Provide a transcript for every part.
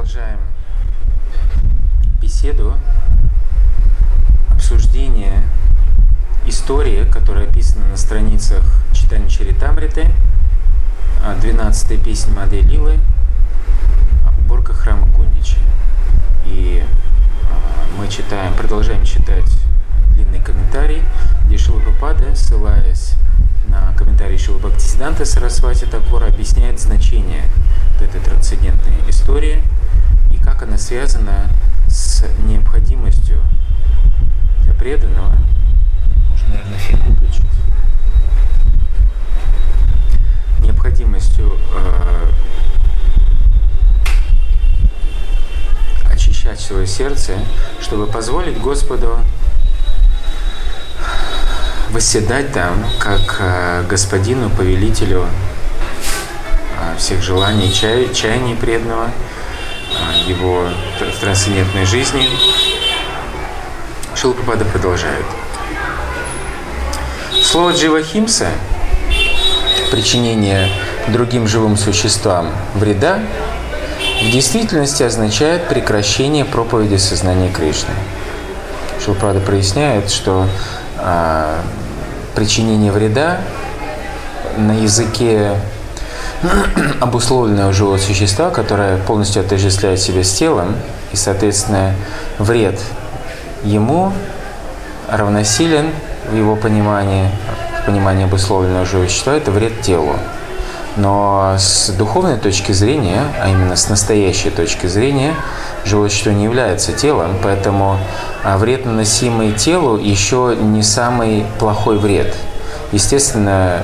продолжаем беседу, обсуждение истории, которая описана на страницах читания Чаритамриты, 12-я песня Мады Лилы, уборка храма Гундичи. И а, мы читаем, продолжаем читать длинный комментарий, где Шилапапада, ссылаясь на комментарий Шила Бхактисиданта Сарасвати Такура, объясняет значение вот этой трансцендентной истории и как она связана с необходимостью для преданного, можно, наверное, фильм выключить, необходимостью э, очищать свое сердце, чтобы позволить Господу восседать там, как э, господину, повелителю всех желаний, чай, чаяний преданного, э, его трансцендентной жизни. Шилпапада продолжает. Слово дживахимса, причинение другим живым существам вреда, в действительности означает прекращение проповеди сознания Кришны. Шилпрада проясняет, что а, причинение вреда на языке обусловленного живого существа, которое полностью отождествляет себя с телом, и, соответственно, вред ему равносилен в его понимании, в понимании обусловленного живого существа, это вред телу. Но с духовной точки зрения, а именно с настоящей точки зрения, живое существо не является телом, поэтому а, вред, наносимый телу, еще не самый плохой вред. Естественно,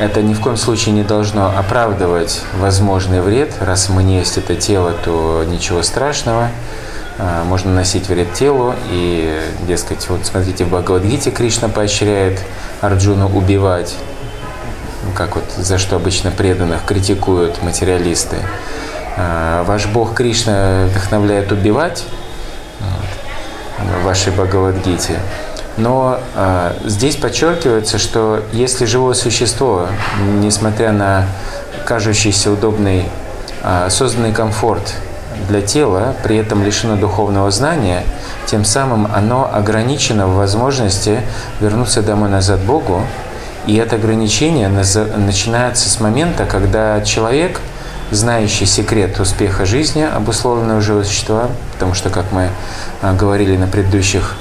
это ни в коем случае не должно оправдывать возможный вред. Раз мы не есть это тело, то ничего страшного. А, можно наносить вред телу. И, дескать, вот смотрите, в Бхагавадгите Кришна поощряет Арджуну убивать как вот за что обычно преданных критикуют материалисты. А, ваш Бог Кришна вдохновляет убивать в вашей Бхагавадгите. Но а, здесь подчеркивается, что если живое существо, несмотря на кажущийся удобный а, созданный комфорт для тела, при этом лишено духовного знания, тем самым оно ограничено в возможности вернуться домой назад Богу, и это ограничение начинается с момента, когда человек, знающий секрет успеха жизни, обусловленного живого существа, потому что, как мы а, говорили на предыдущих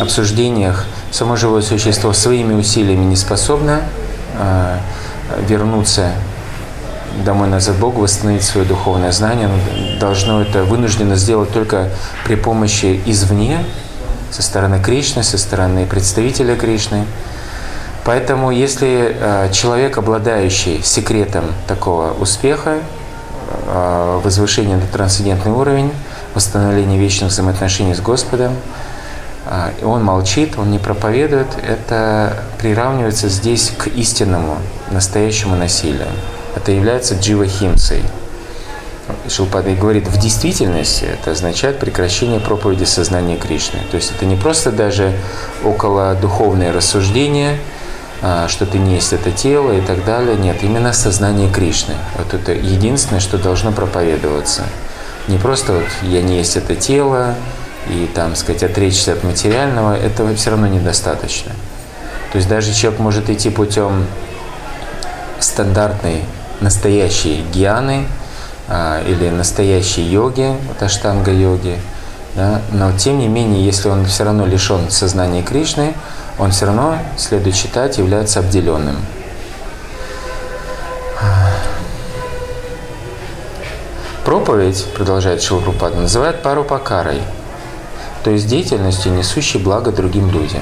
обсуждениях, само живое существо своими усилиями не способно а, вернуться домой назад Богу, восстановить свое духовное знание, оно должно это вынуждено сделать только при помощи извне, со стороны Кришны, со стороны представителя Кришны. Поэтому если э, человек, обладающий секретом такого успеха, э, возвышения на трансцендентный уровень, восстановления вечных взаимоотношений с Господом, он молчит, он не проповедует, это приравнивается здесь к истинному, настоящему насилию. Это является дживахимсой. Шилпада говорит, в действительности это означает прекращение проповеди сознания Кришны. То есть это не просто даже около духовное рассуждение, а, что ты не есть это тело и так далее. Нет, именно сознание Кришны. Вот это единственное, что должно проповедоваться. Не просто вот я не есть это тело и там, сказать, отречься от материального, этого все равно недостаточно. То есть даже человек может идти путем стандартной, настоящей гьяны а, или настоящей йоги, вот аштанга йоги, да, но тем не менее, если он все равно лишен сознания Кришны, он все равно, следует считать, является обделенным. Проповедь, продолжает Шилпрупада, называют пару покарой, то есть деятельностью, несущей благо другим людям.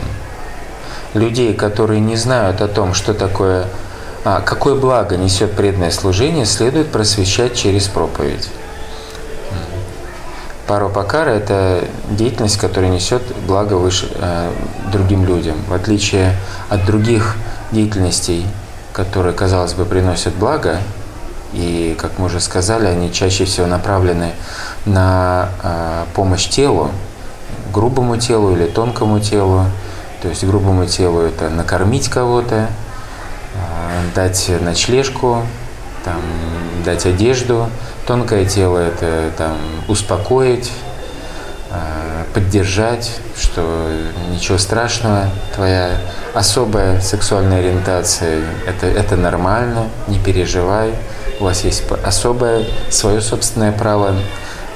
Людей, которые не знают о том, что такое, а, какое благо несет преданное служение, следует просвещать через проповедь. Паропакара – это деятельность, которая несет благо выше, э, другим людям. В отличие от других деятельностей, которые, казалось бы, приносят благо, и, как мы уже сказали, они чаще всего направлены на э, помощь телу, грубому телу или тонкому телу. То есть грубому телу это накормить кого-то, э, дать ночлежку, там, дать одежду, тонкое тело – это там, успокоить, поддержать, что ничего страшного, твоя особая сексуальная ориентация это, это нормально, не переживай, у вас есть особое свое собственное право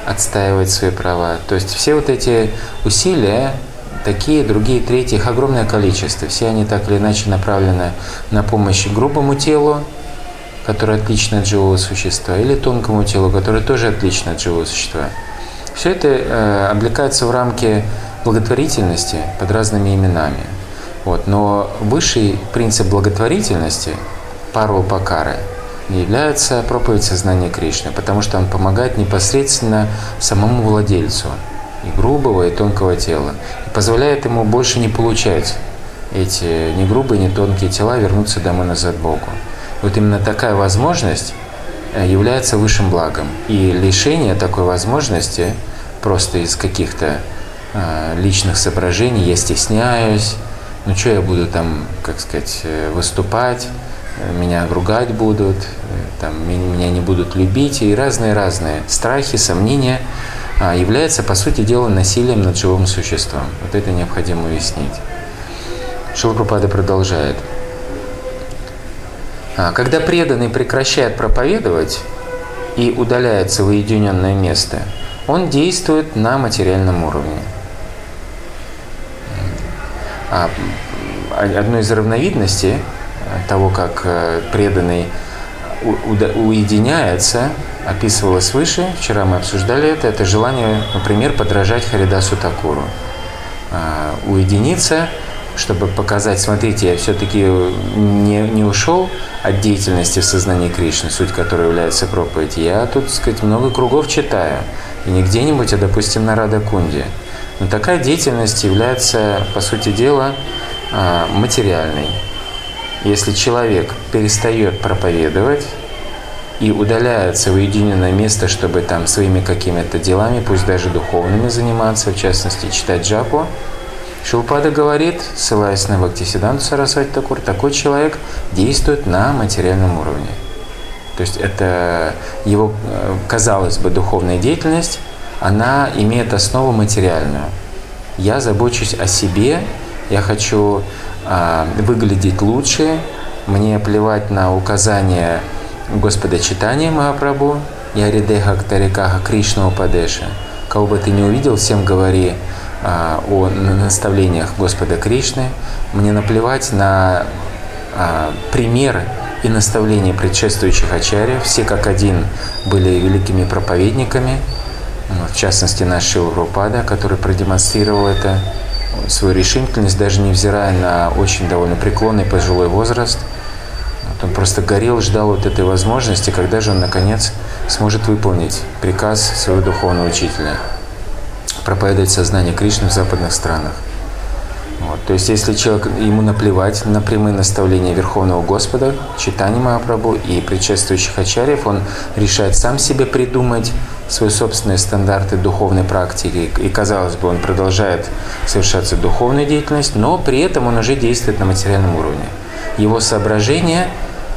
отстаивать свои права. То есть все вот эти усилия, такие, другие, третьи, их огромное количество. Все они так или иначе направлены на помощь грубому телу, которое отлично от живого существа, или тонкому телу, которое тоже отлично от живого существа. Все это э, облекается в рамки благотворительности под разными именами. Вот. Но высший принцип благотворительности, пару пакары, является проповедь сознания Кришны, потому что он помогает непосредственно самому владельцу и грубого, и тонкого тела, и позволяет ему больше не получать эти не грубые, не тонкие тела, вернуться домой назад Богу. Вот именно такая возможность э, является высшим благом. И лишение такой возможности просто из каких-то э, личных соображений, я стесняюсь, ну что я буду там, как сказать, э, выступать, меня ругать будут, там, меня не будут любить, и разные-разные страхи, сомнения а, является, по сути дела, насилием над живым существом. Вот это необходимо уяснить. Шилпрапада продолжает. А, когда преданный прекращает проповедовать и удаляется в уединенное место, он действует на материальном уровне. А, одной из разновидностей того, как э, преданный уединяется, описывалось выше, вчера мы обсуждали это, это желание, например, подражать Харидасу Такуру. А, уединиться, чтобы показать, смотрите, я все-таки не, не ушел от деятельности в сознании Кришны, суть которой является проповедь. Я тут, так сказать, много кругов читаю. И не где-нибудь, а, допустим, на Радакунде. Но такая деятельность является, по сути дела, а, материальной. Если человек перестает проповедовать и удаляется в уединенное место, чтобы там своими какими-то делами, пусть даже духовными заниматься, в частности читать джапу, Шилпада говорит, ссылаясь на Бхактисиданду Сарасвати Такур, такой человек действует на материальном уровне. То есть это его, э, казалось бы, духовная деятельность, она имеет основу материальную. Я забочусь о себе, я хочу выглядеть лучше, мне плевать на указания Господа Читания Махапрабху, я Ридеха Ктарикаха Кришна Упадеша. Кого бы ты не увидел, всем говори а, о наставлениях Господа Кришны. Мне наплевать на а, примеры и наставления предшествующих ачарьев. Все как один были великими проповедниками, в частности наш Шива который продемонстрировал это свою решительность, даже невзирая на очень довольно преклонный пожилой возраст. Вот он просто горел, ждал вот этой возможности, когда же он, наконец, сможет выполнить приказ своего духовного учителя проповедовать сознание Кришны в западных странах. Вот. То есть, если человек, ему наплевать на прямые наставления Верховного Господа, читания Махапрабху и предшествующих ачарьев, он решает сам себе придумать свои собственные стандарты духовной практики. И, казалось бы, он продолжает совершаться духовную деятельность, но при этом он уже действует на материальном уровне. Его соображения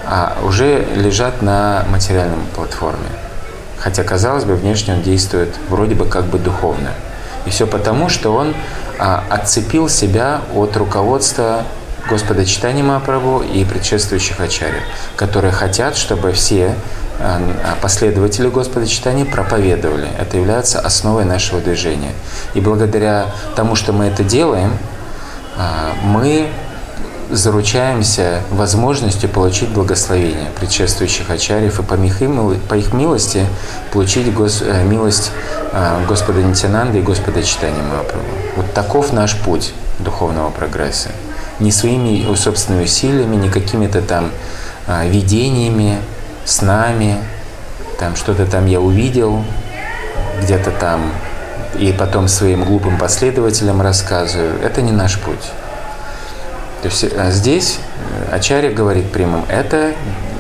а, уже лежат на материальном платформе. Хотя, казалось бы, внешне он действует вроде бы как бы духовно. И все потому, что он а, отцепил себя от руководства Господа Читания Махапрабху и предшествующих ачарьев, которые хотят, чтобы все последователи Господа Читания проповедовали. Это является основой нашего движения. И благодаря тому, что мы это делаем, а, мы заручаемся возможностью получить благословение предшествующих ачарьев и по их, милости получить гос, э, милость э, Господа Нитянанды и Господа Читания Махапрабху. Вот таков наш путь духовного прогресса. Не своими собственными усилиями, не какими-то там э, видениями, снами, там что-то там я увидел, где-то там, и потом своим глупым последователям рассказываю. Это не наш путь. То есть э, здесь э, Ачарья говорит прямым, это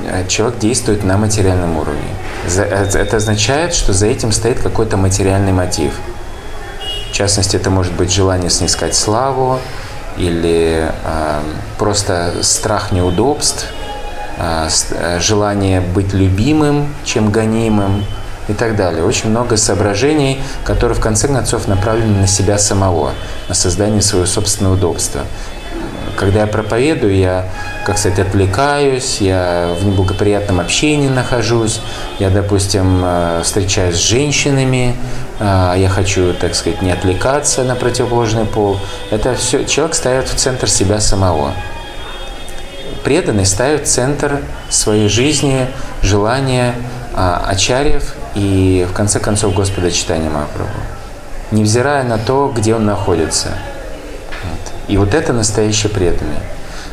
э, человек действует на материальном уровне. Это означает, что за этим стоит какой-то материальный мотив. В частности, это может быть желание снискать славу или э, просто страх неудобств, а, э, желание быть любимым, чем гонимым и так далее. Очень много соображений, которые в конце концов направлены на себя самого, на создание своего собственного удобства. Когда я проповедую, я, как сказать, отвлекаюсь, я в неблагоприятном общении нахожусь, я, допустим, э, встречаюсь с женщинами, э, я хочу, так сказать, не отвлекаться на противоположный пол. Это все, человек ставит в центр себя самого. Преданный ставит центр своей жизни желания а, ачарьев и, в конце концов, Господа читания Махапрабху. Невзирая на то, где он находится. Вот. И вот это настоящий преданный.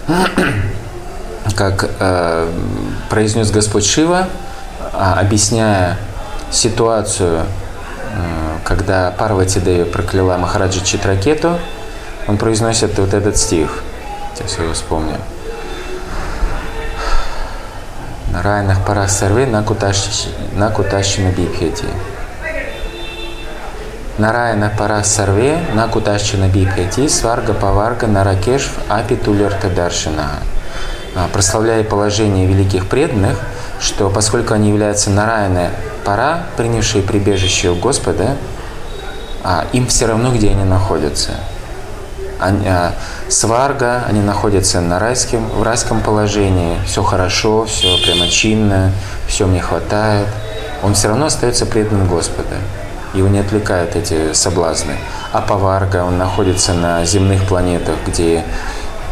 Как э, произнес Господь Шива, э, объясняя ситуацию, э, когда Парвати Деви прокляла Махараджа Читракету, он произносит вот этот стих. Сейчас я его вспомню. Нарайнах парах сарве на кутащина бипхети. Нарайна парах сарве на кутащина бипхети сварга паварга наракешв апи тулерта даршина. А, прославляя положение великих преданных, что поскольку они являются Нараяна пара, принявшие прибежище у Господа, а, им все равно, где они находятся – они, а, сварга, они находятся на райском, в райском положении, все хорошо, все прямо чинно, все мне хватает. Он все равно остается преданным Господа. Его не отвлекают эти соблазны. А Паварга, он находится на земных планетах, где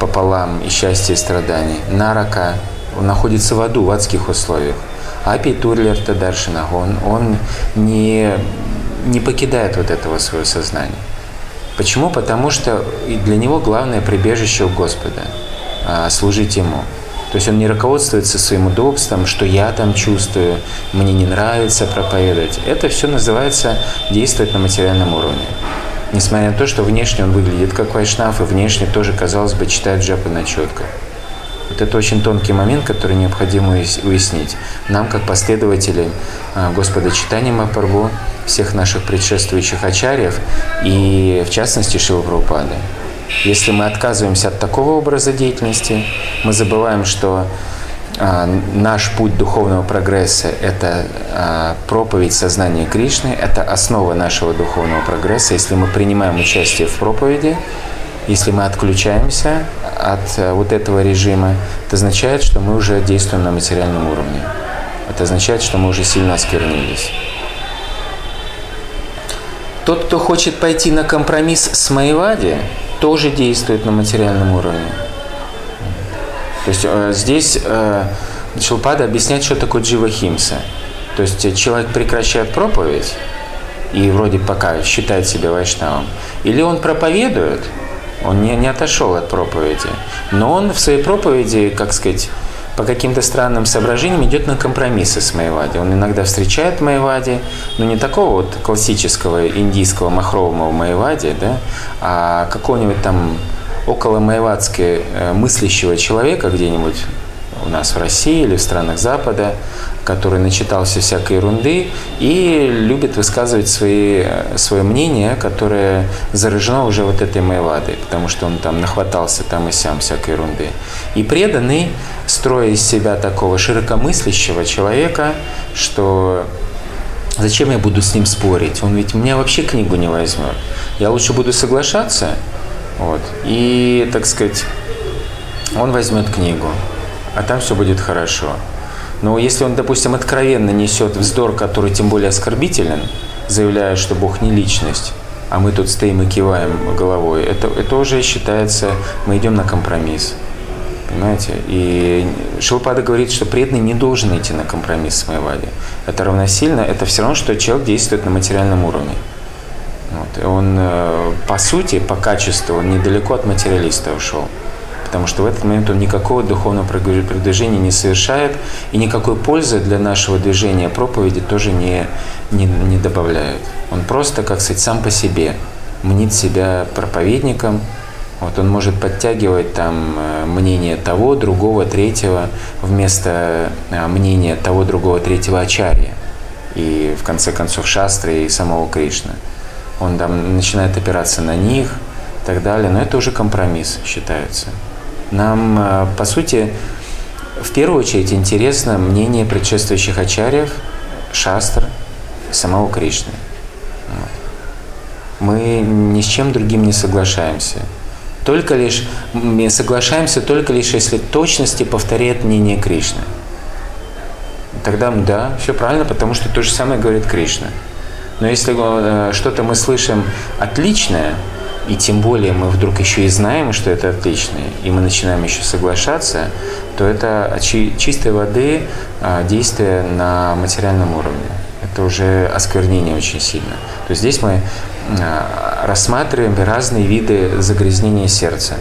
пополам и счастье, и страдания. Нарака, он находится в аду, в адских условиях. А Питурлер Тадаршина, он, он не, не покидает вот этого своего сознания. Почему? Потому что для него главное прибежище у Господа, а, служить Ему. То есть он не руководствуется своим удобством, что я там чувствую, мне не нравится проповедовать. Это все называется действовать на материальном уровне. Несмотря на то, что внешне он выглядит как вайшнав, и внешне тоже, казалось бы, читает джапы на четко. Вот это очень тонкий момент, который необходимо уяснить. Нам, как последователям а, Господа Читания Мапарбу, всех наших предшествующих ачарьев и, в частности, Шива Прабхупады. Если мы отказываемся от такого образа деятельности, мы забываем, что а, наш путь духовного прогресса – это а, проповедь сознания Кришны, это основа нашего духовного прогресса. Если мы принимаем участие в проповеди, если мы отключаемся от а, вот этого режима, это означает, что мы уже действуем на материальном уровне. Это означает, что мы уже сильно осквернились. Тот, кто хочет пойти на компромисс с Майвади, тоже действует на материальном уровне. То есть э, здесь э, Шилпада объясняет, что такое дживахимса. То есть человек прекращает проповедь и вроде пока считает себя вайшнавом. Или он проповедует, он не, не отошел от проповеди, но он в своей проповеди, как сказать, по каким-то странным соображениям идет на компромиссы с Майвади. Он иногда встречает Майвади, но не такого вот классического индийского махрового Майвади, да, а какого-нибудь там около майвадски э, мыслящего человека где-нибудь у нас в России или в странах Запада, который начитался всякой ерунды и любит высказывать свои, свое мнение, которое заражено уже вот этой майвадой, потому что он там нахватался там и сям всякой ерунды. И преданный, строя из себя такого широкомыслящего человека, что зачем я буду с ним спорить? Он ведь меня вообще книгу не возьмет. Я лучше буду соглашаться, вот, и, так сказать, он возьмет книгу а там все будет хорошо. Но если он, допустим, откровенно несет вздор, который тем более оскорбителен, заявляя, что Бог не личность, а мы тут стоим и киваем головой, это, это уже считается, мы идем на компромисс. Понимаете? И Шилпада говорит, что преданный не должен идти на компромисс с Майвади. Это равносильно, это все равно, что человек действует на материальном уровне. Вот. И он, э, по сути, по качеству, он недалеко от материалиста ушел потому что в этот момент он никакого духовного продвижения не совершает, и никакой пользы для нашего движения проповеди тоже не, не, не добавляет. Он просто, как сказать, сам по себе мнит себя проповедником, вот он может подтягивать там э, мнение того, другого, третьего вместо э, мнения того, другого, третьего ачарья. И в конце концов шастры и самого Кришны. Он там начинает опираться на них и так далее, но это уже компромисс считается. Нам, э, по сути, в первую очередь интересно мнение предшествующих ачарьев, шастр, самого Кришны. Мы ни с чем другим не соглашаемся. Только лишь, мы соглашаемся только лишь, если точности повторяет мнение Кришны. Тогда да, все правильно, потому что то же самое говорит Кришна. Но если э, что-то мы слышим отличное, и тем более мы вдруг еще и знаем, что это отличное, и мы начинаем еще соглашаться, то это чистой воды а, действие на материальном уровне. Это уже осквернение очень сильно. То есть здесь мы а, рассматриваем разные виды загрязнения сердца,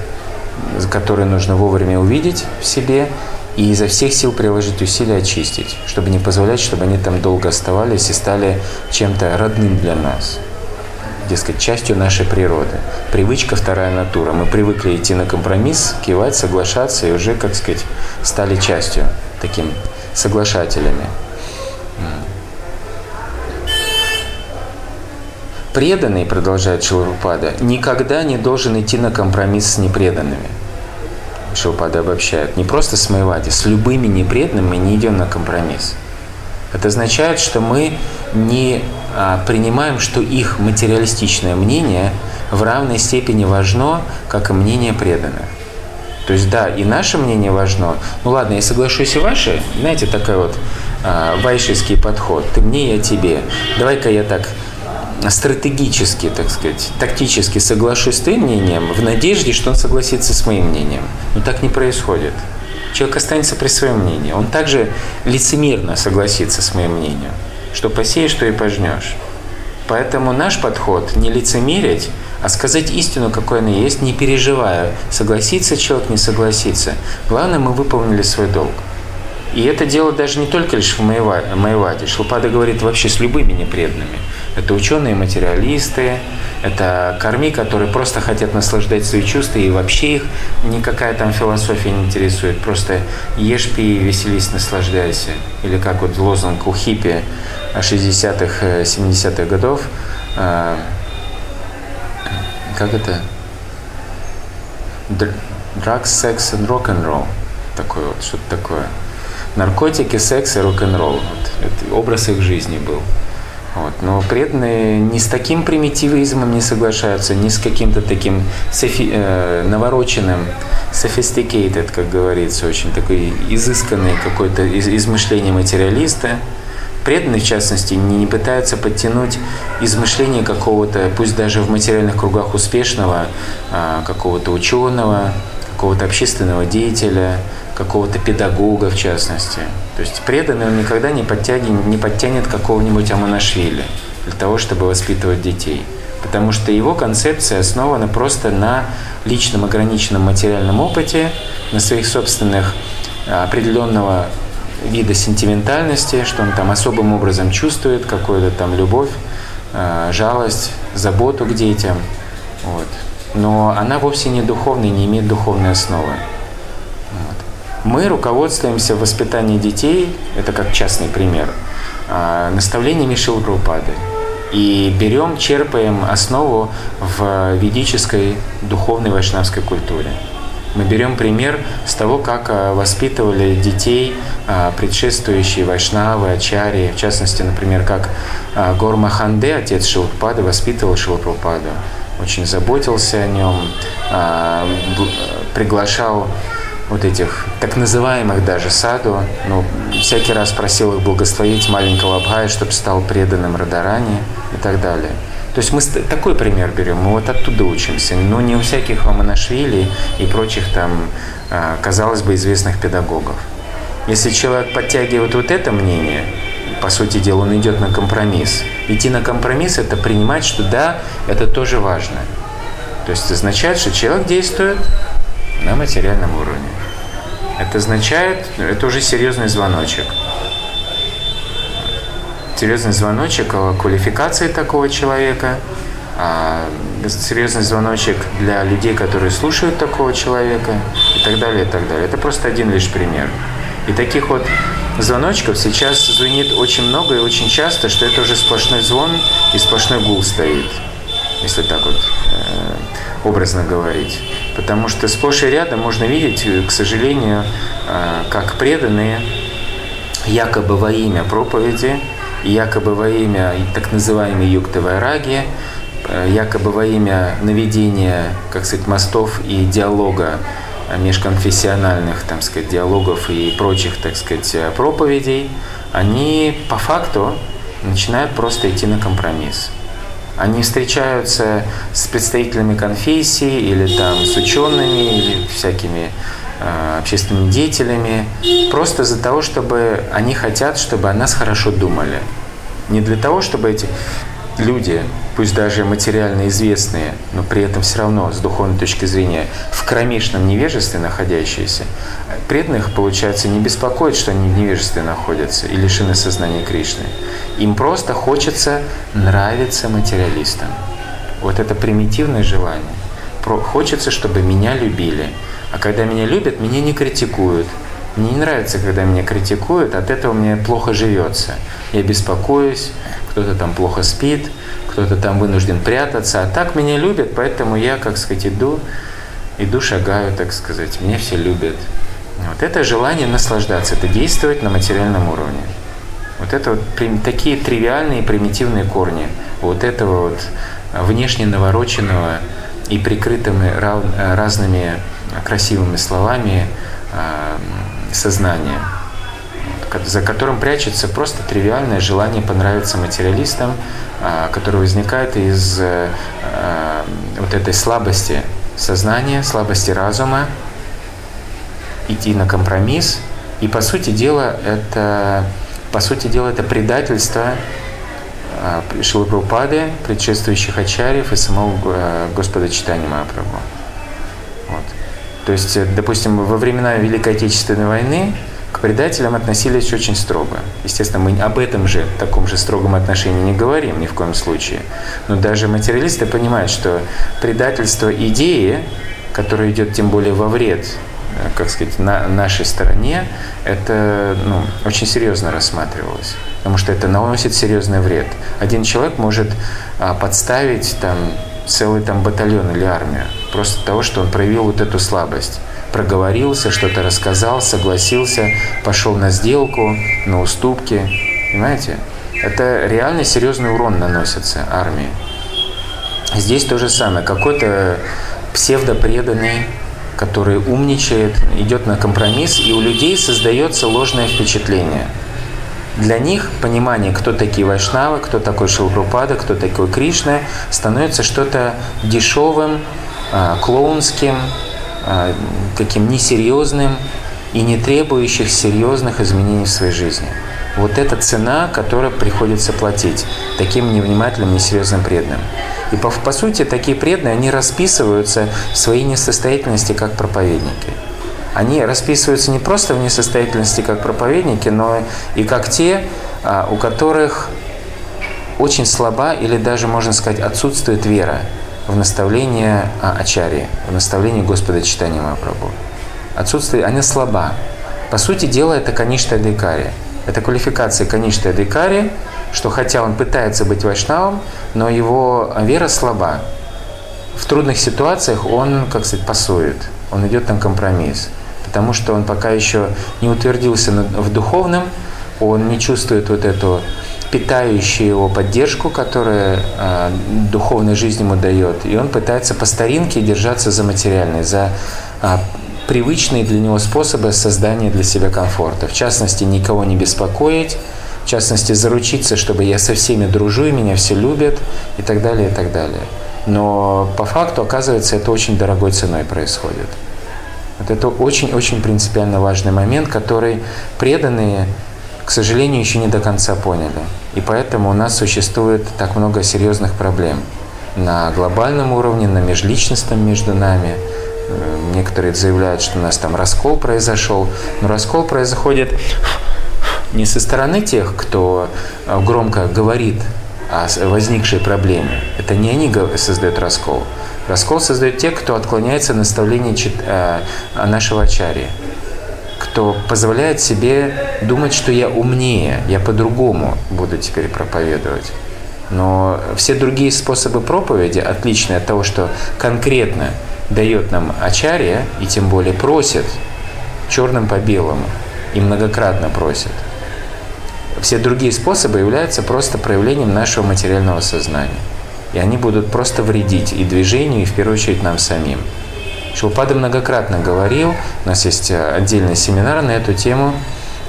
которые нужно вовремя увидеть в себе и изо всех сил приложить усилия очистить, чтобы не позволять, чтобы они там долго оставались и стали чем-то родным для нас дескать, частью нашей природы. Привычка вторая натура. Мы привыкли идти на компромисс, кивать, соглашаться и уже, как сказать, стали частью, таким соглашателями. Преданный, продолжает Шилрупада, никогда не должен идти на компромисс с непреданными. Шилпада обобщает. Не просто с Майвади, с любыми непреданными мы не идем на компромисс. Это означает, что мы не принимаем, что их материалистичное мнение в равной степени важно, как и мнение преданных. То есть да, и наше мнение важно. Ну ладно, я соглашусь и ваше. Знаете, такой вот а, вайшийский подход. Ты мне, я тебе. Давай-ка я так стратегически, так сказать, тактически соглашусь с твоим мнением в надежде, что он согласится с моим мнением. Но так не происходит. Человек останется при своем мнении. Он также лицемерно согласится с моим мнением что посеешь, что и пожнешь. Поэтому наш подход не лицемерить, а сказать истину, какой она есть, не переживая, согласится человек, не согласится. Главное, мы выполнили свой долг. И это дело даже не только лишь в Майваде. Шлупада говорит вообще с любыми непреданными. Это ученые-материалисты, это корми, которые просто хотят наслаждать свои чувства, и вообще их никакая там философия не интересует. Просто ешь, пей, веселись, наслаждайся. Или как вот лозунг у хиппи 60-х, 70-х годов. А, как это? Drugs, rock and roll. Такое вот, что-то такое. Наркотики, секс и рок-н-ролл. Вот, это образ их жизни был. Вот. Но преданные не с таким примитивизмом не соглашаются, ни с каким-то таким софи, э, навороченным, sophisticated, как говорится, очень такой изысканный какой-то из, измышление материалиста. Преданный, в частности, не, не пытается подтянуть измышление какого-то, пусть даже в материальных кругах успешного, э, какого-то ученого, какого-то общественного деятеля, какого-то педагога в частности. То есть преданный он никогда не подтянет, не подтянет какого-нибудь Аманашвили для того, чтобы воспитывать детей. Потому что его концепция основана просто на личном ограниченном материальном опыте, на своих собственных а, определенного вида сентиментальности, что он там особым образом чувствует, какую-то там любовь, а, жалость, заботу к детям. Вот. Но она вовсе не духовная, не имеет духовной основы. Мы руководствуемся в воспитании детей, это как частный пример, а, наставлениями Шилпрупады. И берем, черпаем основу в ведической духовной вайшнавской культуре. Мы берем пример с того, как а, воспитывали детей а, предшествующие вайшнавы, ачари, в частности, например, как Горма Ханде, отец Шилпады, воспитывал Шилпрупаду. Очень заботился о нем, приглашал вот этих так называемых даже саду, ну, всякий раз просил их благословить маленького Абхая, чтобы стал преданным Радарани и так далее. То есть мы такой пример берем, мы вот оттуда учимся, но не у всяких Аманашвили и прочих там, а, казалось бы, известных педагогов. Если человек подтягивает вот это мнение, по сути дела, он идет на компромисс. Идти на компромисс – это принимать, что да, это тоже важно. То есть означает, что человек действует на материальном уровне. Это означает, это уже серьезный звоночек. Серьезный звоночек о квалификации такого человека, а, серьезный звоночек для людей, которые слушают такого человека и так далее, и так далее. Это просто один лишь пример. И таких вот звоночков сейчас звенит очень много и очень часто, что это уже сплошной звон и сплошной гул стоит. Если так вот э, образно говорить. Потому что сплошь и рядом можно видеть, к сожалению, как преданные якобы во имя проповеди, якобы во имя так называемой юктовой раги, якобы во имя наведения, как сказать, мостов и диалога межконфессиональных, там сказать, диалогов и прочих, так сказать, проповедей, они по факту начинают просто идти на компромисс. Они встречаются с представителями конфессии или там с учеными или всякими э, общественными деятелями просто из-за того, чтобы они хотят, чтобы о нас хорошо думали. Не для того, чтобы эти люди, пусть даже материально известные, но при этом все равно с духовной точки зрения в кромешном невежестве находящиеся, преданных, получается, не беспокоит, что они в невежестве находятся и лишены сознания Кришны. Им просто хочется нравиться материалистам. Вот это примитивное желание. Хочется, чтобы меня любили. А когда меня любят, меня не критикуют. Мне не нравится, когда меня критикуют, от этого мне плохо живется. Я беспокоюсь, кто-то там плохо спит, кто-то там вынужден прятаться. А так меня любят, поэтому я, как сказать, иду, иду, шагаю, так сказать. Меня все любят. Вот это желание наслаждаться, это действовать на материальном уровне. Вот это вот такие тривиальные примитивные корни вот этого вот внешне навороченного и прикрытыми разными красивыми словами а, сознания за которым прячется просто тривиальное желание понравиться материалистам, а, которое возникает из э, э, вот этой слабости сознания, слабости разума, идти на компромисс. И по сути дела это, по сути дела, это предательство а, Шилы Прабхупады, предшествующих ачарьев и самого э, Господа Читания Махапрабху. Вот. То есть, допустим, во времена Великой Отечественной войны к предателям относились очень строго. Естественно, мы об этом же, таком же строгом отношении не говорим ни в коем случае. Но даже материалисты понимают, что предательство идеи, которое идет тем более во вред, э, как сказать, на нашей стороне, это ну, очень серьезно рассматривалось. Потому что это наносит серьезный вред. Один человек может а, подставить там, целый там, батальон или армию. Просто того, что он проявил вот эту слабость проговорился, что-то рассказал, согласился, пошел на сделку, на уступки. Понимаете? Это реально серьезный урон наносится армии. Здесь то же самое. Какой-то псевдопреданный, который умничает, идет на компромисс, и у людей создается ложное впечатление. Для них понимание, кто такие вайшнавы, кто такой Шилпрупада, кто такой Кришна, становится что-то дешевым, а, клоунским, таким несерьезным и не требующих серьезных изменений в своей жизни. Вот это цена, которую приходится платить таким невнимательным, несерьезным преданным. И по, по сути, такие преданные, они расписываются в своей несостоятельности как проповедники. Они расписываются не просто в несостоятельности как проповедники, но и как те, а, у которых очень слаба или даже, можно сказать, отсутствует вера в наставление Ачари, в наставление Господа Читания Махапрабху. Отсутствие, она слаба. По сути дела, это Каништа Декари. Это квалификация Каништа Декари, что хотя он пытается быть вайшнавом, но его вера слаба. В трудных ситуациях он, как сказать, пасует, он идет на компромисс, потому что он пока еще не утвердился в духовном, он не чувствует вот эту питающую его поддержку, которая э, духовная жизнь ему дает. И он пытается по старинке держаться за материальное, за э, привычные для него способы создания для себя комфорта. В частности, никого не беспокоить, в частности, заручиться, чтобы я со всеми дружу, и меня все любят, и так далее, и так далее. Но по факту, оказывается, это очень дорогой ценой происходит. Вот это очень-очень принципиально важный момент, который преданные к сожалению, еще не до конца поняли. И поэтому у нас существует так много серьезных проблем на глобальном уровне, на межличностном между нами. Э, некоторые заявляют, что у нас там раскол произошел, но раскол происходит не со стороны тех, кто э, громко говорит о возникшей проблеме. Это не они создают раскол. Раскол создают те, кто отклоняется наставление э, нашего ачарьи кто позволяет себе думать, что я умнее, я по-другому буду теперь проповедовать. Но все другие способы проповеди, отличные от того, что конкретно дает нам Ачарья, и тем более просит черным по белому, и многократно просит. Все другие способы являются просто проявлением нашего материального сознания. И они будут просто вредить и движению, и в первую очередь нам самим. Шилпада многократно говорил, у нас есть отдельный семинар на эту тему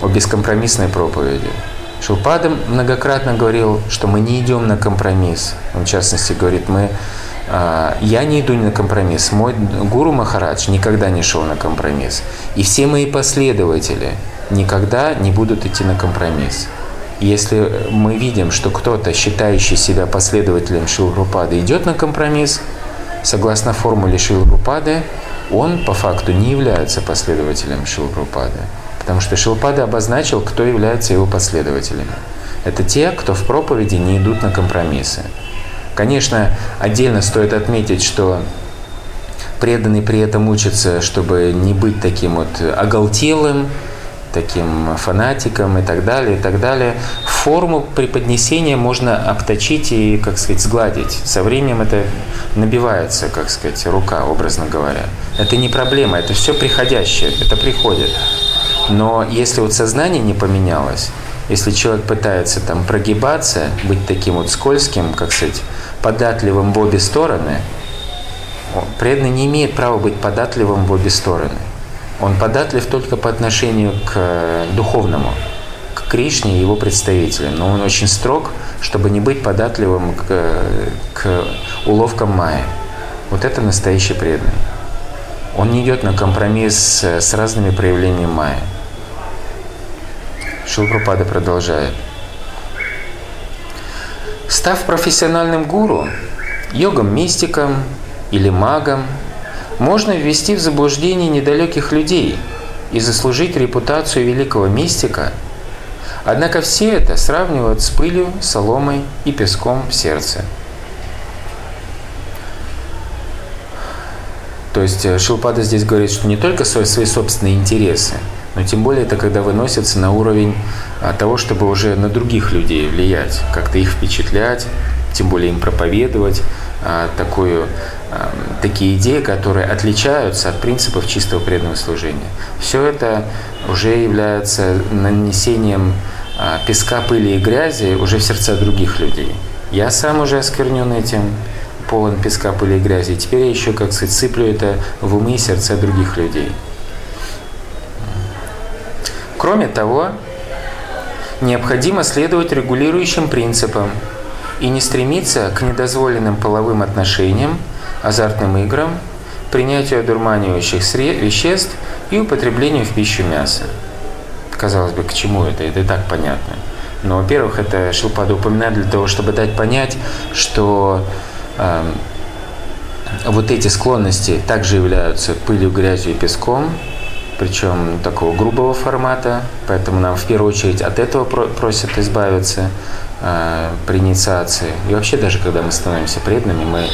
о бескомпромиссной проповеди. Шилпада многократно говорил, что мы не идем на компромисс. Он, в частности, говорит, мы а, я не иду на компромисс. Мой гуру Махарадж никогда не шел на компромисс. И все мои последователи никогда не будут идти на компромисс. Если мы видим, что кто-то, считающий себя последователем Шилрупады, идет на компромисс, согласно формуле Шилрупады, он по факту не является последователем Шилрупады. Потому что Шилпада обозначил, кто является его последователями. Это те, кто в проповеди не идут на компромиссы. Конечно, отдельно стоит отметить, что преданный при этом учится, чтобы не быть таким вот оголтелым, таким фанатиком и так далее, и так далее. Форму преподнесения можно обточить и, как сказать, сгладить. Со временем это набивается, как сказать, рука, образно говоря. Это не проблема, это все приходящее, это приходит. Но если вот сознание не поменялось, если человек пытается там прогибаться, быть таким вот скользким, как сказать, податливым в обе стороны, преданный не имеет права быть податливым в обе стороны. Он податлив только по отношению к э, духовному, к Кришне и его представителям. Но он очень строг, чтобы не быть податливым к, к уловкам Майи. Вот это настоящий преданный. Он не идет на компромисс с разными проявлениями Майи. Шилпрапада продолжает. Став профессиональным гуру, йогом-мистиком или магом, можно ввести в заблуждение недалеких людей и заслужить репутацию великого мистика. Однако все это сравнивают с пылью, соломой и песком в сердце. То есть э, Шилпада здесь говорит, что не только свои, свои собственные интересы, но тем более это когда выносится на уровень а, того, чтобы уже на других людей влиять, как-то их впечатлять, тем более им проповедовать такую, а, такие идеи, которые отличаются от принципов чистого преданного служения. Все это уже является нанесением песка, пыли и грязи уже в сердца других людей. Я сам уже осквернен этим, полон песка, пыли и грязи. И теперь я еще, как сказать, сыплю это в умы и сердца других людей. Кроме того, необходимо следовать регулирующим принципам и не стремиться к недозволенным половым отношениям, азартным играм, принятию одурманивающих веществ и употреблению в пищу мяса. Казалось бы, к чему это? Это и так понятно. Но, во-первых, это Шилпада упоминает для того, чтобы дать понять, что э, вот эти склонности также являются пылью, грязью и песком, причем такого грубого формата, поэтому нам в первую очередь от этого просят избавиться при инициации. И вообще даже когда мы становимся преданными, мы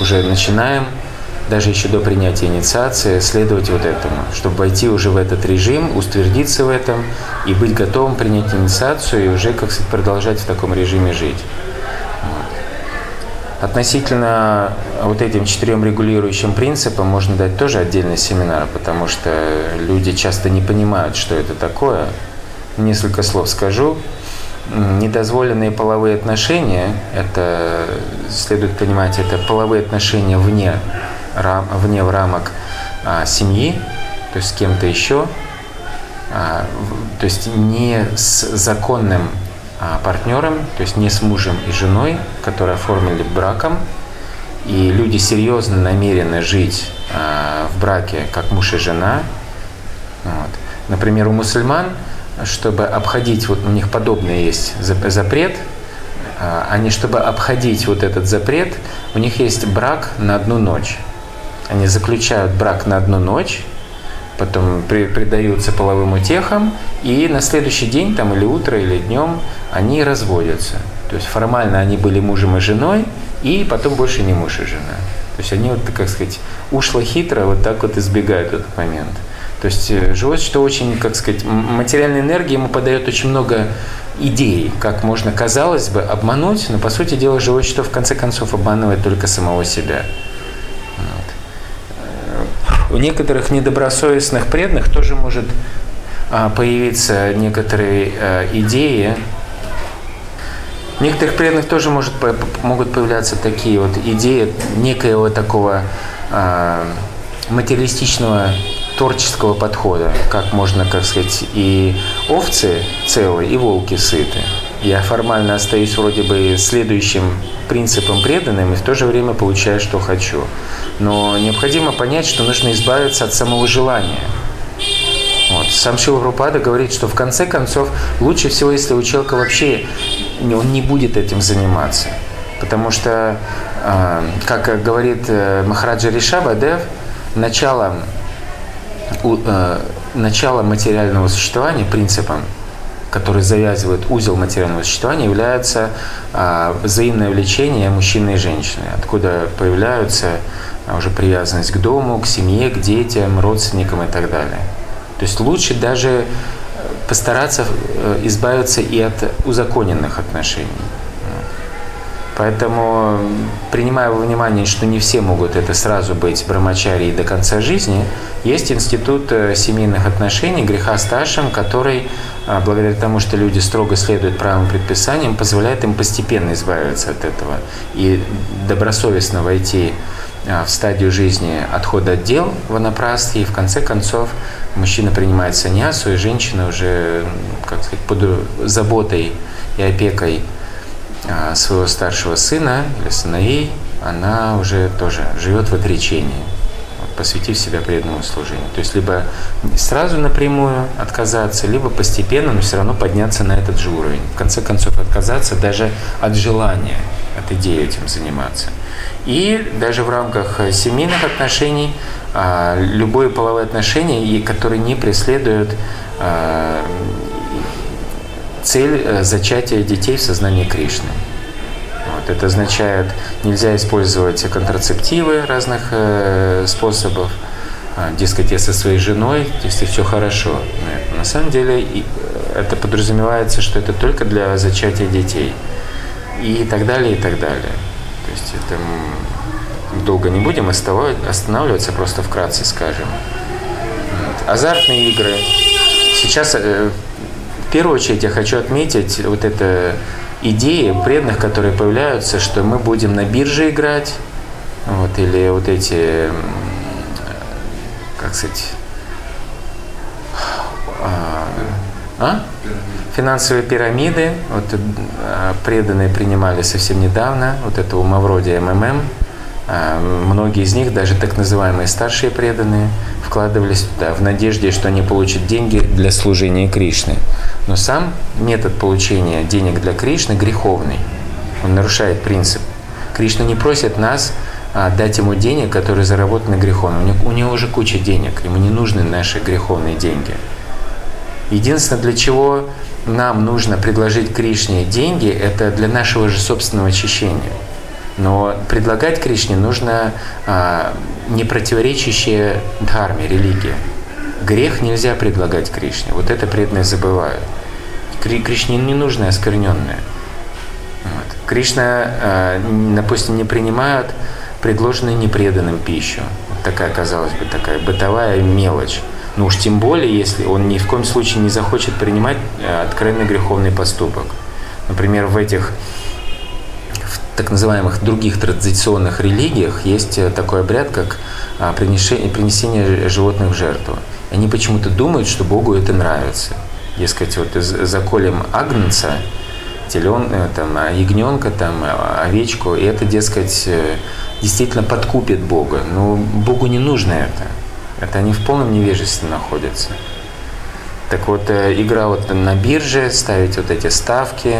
уже начинаем даже еще до принятия инициации следовать вот этому, чтобы войти уже в этот режим, уствердиться в этом и быть готовым принять инициацию и уже, как сказать, продолжать в таком режиме жить. Относительно вот этим четырем регулирующим принципам можно дать тоже отдельный семинар, потому что люди часто не понимают, что это такое. Несколько слов скажу. Недозволенные половые отношения, это следует понимать, это половые отношения вне, рам, вне рамок а, семьи, то есть с кем-то еще, а, то есть не с законным а, партнером, то есть не с мужем и женой, которые оформили браком, и люди серьезно намерены жить а, в браке как муж и жена. Вот. Например, у мусульман, чтобы обходить, вот у них подобный есть запрет, а, они, чтобы обходить вот этот запрет, у них есть брак на одну ночь. Они заключают брак на одну ночь, потом при, предаются половым утехам, и на следующий день, там, или утро, или днем, они разводятся. То есть формально они были мужем и женой, и потом больше не муж и жена. То есть они, вот, как сказать, ушло хитро вот так вот избегают этот момент. То есть э, живот, что очень, как сказать, материальной энергии ему подает очень много идеей, как можно, казалось бы, обмануть, но, по сути дела, живой что в конце концов обманывает только самого себя. Вот. У некоторых недобросовестных преданных тоже может а, появиться некоторые а, идеи, некоторых преданных тоже может, могут появляться такие вот идеи некоего такого а, материалистичного творческого подхода, как можно, как сказать, и овцы целые, и волки сыты. Я формально остаюсь вроде бы следующим принципом преданным и в то же время получаю, что хочу. Но необходимо понять, что нужно избавиться от самого желания. Вот. Сам Шила Рупада говорит, что в конце концов лучше всего, если у человека вообще он не будет этим заниматься. Потому что, а, как говорит э, Махараджа Ришаба Дев, началом Э, начало материального существования, принципом, который завязывает узел материального существования, является а, взаимное влечение мужчины и женщины, откуда появляются а, уже привязанность к дому, к семье, к детям, родственникам и так далее. То есть лучше даже постараться э, избавиться и от узаконенных отношений. Поэтому, принимая во внимание, что не все могут это сразу быть брамачарией до конца жизни, есть институт э, семейных отношений, греха старшим, который, а, благодаря тому, что люди строго следуют правым предписаниям, позволяет им постепенно избавиться от этого и добросовестно войти а, в стадию жизни отхода от дел ванапрастхи, и в конце концов мужчина принимает саньясу, и женщина уже, как сказать, под заботой и опекой своего старшего сына или сыновей, она уже тоже живет в отречении, посвятив себя преданному служению. То есть либо сразу напрямую отказаться, либо постепенно, но все равно подняться на этот же уровень. В конце концов отказаться даже от желания, от идеи этим заниматься. И даже в рамках семейных отношений а, любое половое отношение, которое не преследует а, цель э, зачатия детей в сознании Кришны. Вот. Это означает, нельзя использовать контрацептивы разных э, способов. А, дескать, я со своей женой, если все хорошо. Нет. На самом деле э, это подразумевается, что это только для зачатия детей. И так далее, и так далее. То есть это долго не будем останавливаться, просто вкратце скажем. Азартные игры. Сейчас э, первую очередь я хочу отметить вот это идеи преданных, которые появляются, что мы будем на бирже играть, вот, или вот эти, как сказать, а? Финансовые пирамиды, вот а, преданные принимали совсем недавно, вот это у Мавроди МММ, многие из них, даже так называемые старшие преданные, вкладывались туда в надежде, что они получат деньги для служения Кришны. Но сам метод получения денег для Кришны греховный. Он нарушает принцип. Кришна не просит нас а, дать ему денег, которые заработаны грехом. У него, у него уже куча денег, ему не нужны наши греховные деньги. Единственное, для чего нам нужно предложить Кришне деньги, это для нашего же собственного очищения. Но предлагать Кришне нужно а, не противоречащее дхарме, религии. Грех нельзя предлагать Кришне. Вот это преданные забывают. Кришне не нужно оскверненное. Вот. Кришна, а, допустим, не принимают предложенную непреданным пищу. Вот такая, казалось бы, такая бытовая мелочь. Ну уж тем более, если он ни в коем случае не захочет принимать а, откровенно греховный поступок. Например, в этих так называемых других традиционных религиях есть э, такой обряд, как а, принесение животных в жертву. Они почему-то думают, что Богу это нравится. Дескать, вот заколем агнца, телен, э, там, а, ягненка, там, а, овечку, и это, дескать, э, действительно подкупит Бога. Но Богу не нужно это. Это они в полном невежестве находятся. Так вот, игра вот на бирже, ставить вот эти ставки,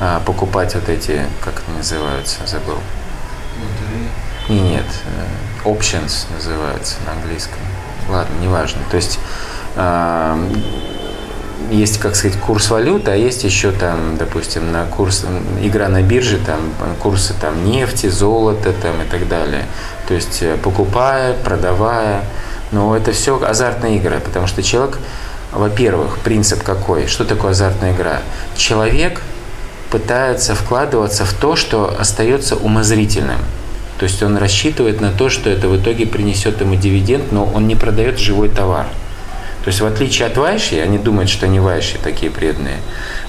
а, покупать вот эти, как это называются, забыл. Не, нет, э, options называется на английском. Ладно, неважно. То есть э, есть, как сказать, курс валют, а есть еще там, допустим, на курс, игра на бирже, там курсы там нефти, золота там и так далее. То есть э, покупая, продавая. Но это все азартные игры, потому что человек во-первых, принцип какой? Что такое азартная игра? Человек пытается вкладываться в то, что остается умозрительным. То есть он рассчитывает на то, что это в итоге принесет ему дивиденд, но он не продает живой товар. То есть в отличие от Вайши, они думают, что они Вайши такие преданные.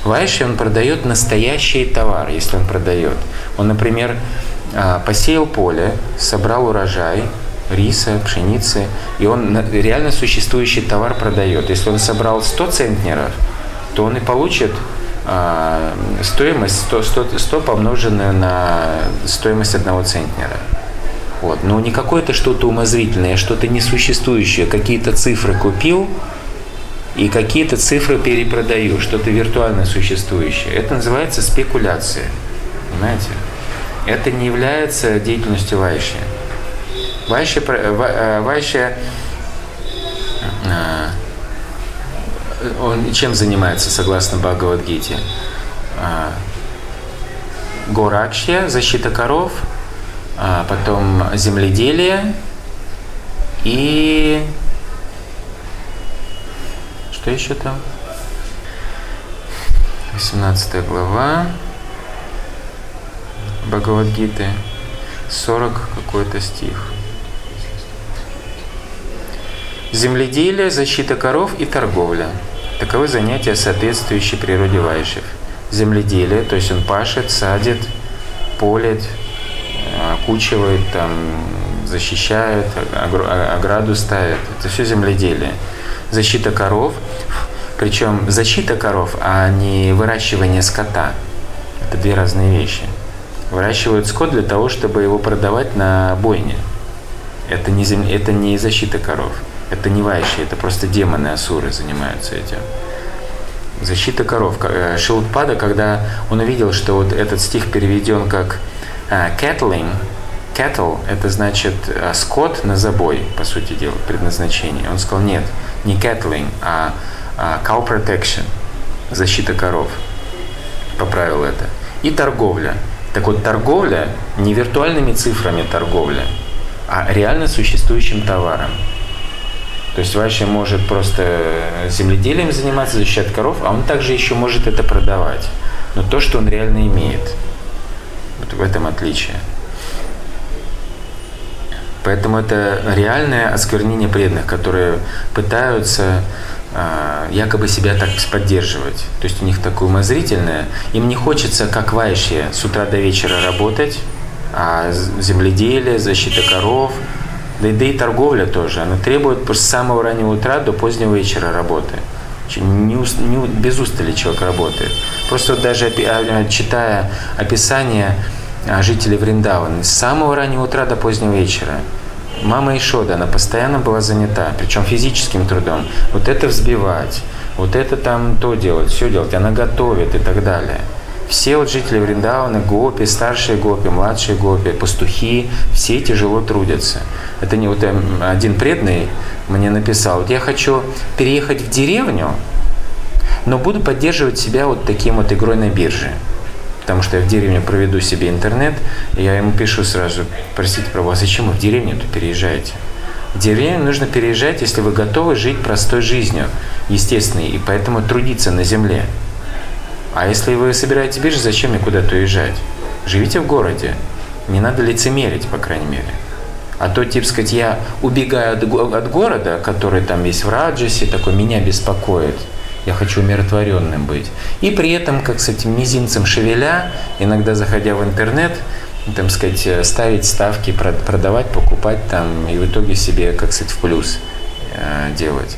Вайши он продает настоящий товар, если он продает. Он, например, а, посеял поле, собрал урожай, риса, пшеницы, и он реально существующий товар продает. Если он собрал 100 центнеров, то он и получит стоимость 100, 100, 100 помноженную на стоимость одного центнера. Вот. Но не какое-то что-то умозрительное, а что-то несуществующее. Какие-то цифры купил и какие-то цифры перепродаю, что-то виртуально существующее. Это называется спекуляция. Понимаете? Это не является деятельностью Вайши. Вайши, э, Вайши он чем занимается, согласно Бхагавадгите? А, Горакшья, защита коров, а потом земледелие и что еще там? 18 глава Бхагавадгиты, 40 какой-то стих. Земледелие, защита коров и торговля. Таковы занятия, соответствующие природе вайшев. Земледелие, то есть он пашет, садит, полит, окучивает, там, защищает, ограду ставит. Это все земледелие. Защита коров, причем защита коров, а не выращивание скота. Это две разные вещи. Выращивают скот для того, чтобы его продавать на бойне. Это не, зем... это не защита коров. Это не вайши, это просто демоны асуры занимаются этим. Защита коров. Э, Шилдпада, когда он увидел, что вот этот стих переведен как «cattling», э, cattle – это значит э, скот на забой, по сути дела, предназначение. Он сказал, нет, не cattling, а cow protection, защита коров. Поправил это. И торговля. Так вот, торговля не виртуальными цифрами торговля, а реально существующим товаром. То есть Вайши может просто земледелием заниматься, защищать коров, а он также еще может это продавать. Но то, что он реально имеет. Вот в этом отличие. Поэтому это реальное осквернение преданных, которые пытаются э, якобы себя так поддерживать. То есть у них такое умозрительное. Им не хочется, как вайши, с утра до вечера работать, а земледелие, защита коров – да да и торговля тоже. Она требует с самого раннего утра до позднего вечера работы. Не, не, без устали человек работает. Просто даже а, читая описание а, жителей Вриндавана, с самого раннего утра до позднего вечера. Мама Ишода, она постоянно была занята, причем физическим трудом. Вот это взбивать, вот это там то делать, все делать, она готовит и так далее. Все вот жители Вриндавана, гопи, старшие гопи, младшие гопи, пастухи, все тяжело трудятся. Это не вот эм, один преданный мне написал, вот я хочу переехать в деревню, но буду поддерживать себя вот таким вот игрой на бирже. Потому что я в деревню проведу себе интернет, и я ему пишу сразу, простите, про вас, зачем вы в деревню-то переезжаете? В деревню нужно переезжать, если вы готовы жить простой жизнью, естественной, и поэтому трудиться на земле. А если вы собираете биржу, зачем мне куда-то уезжать? Живите в городе. Не надо лицемерить, по крайней мере. А то, типа сказать, я убегаю от, от города, который там весь в Раджасе, такой меня беспокоит. Я хочу умиротворенным быть. И при этом, как с этим мизинцем шевеля, иногда заходя в интернет, там сказать, ставить ставки, продавать, покупать там, и в итоге себе, как сказать, в плюс э, делать.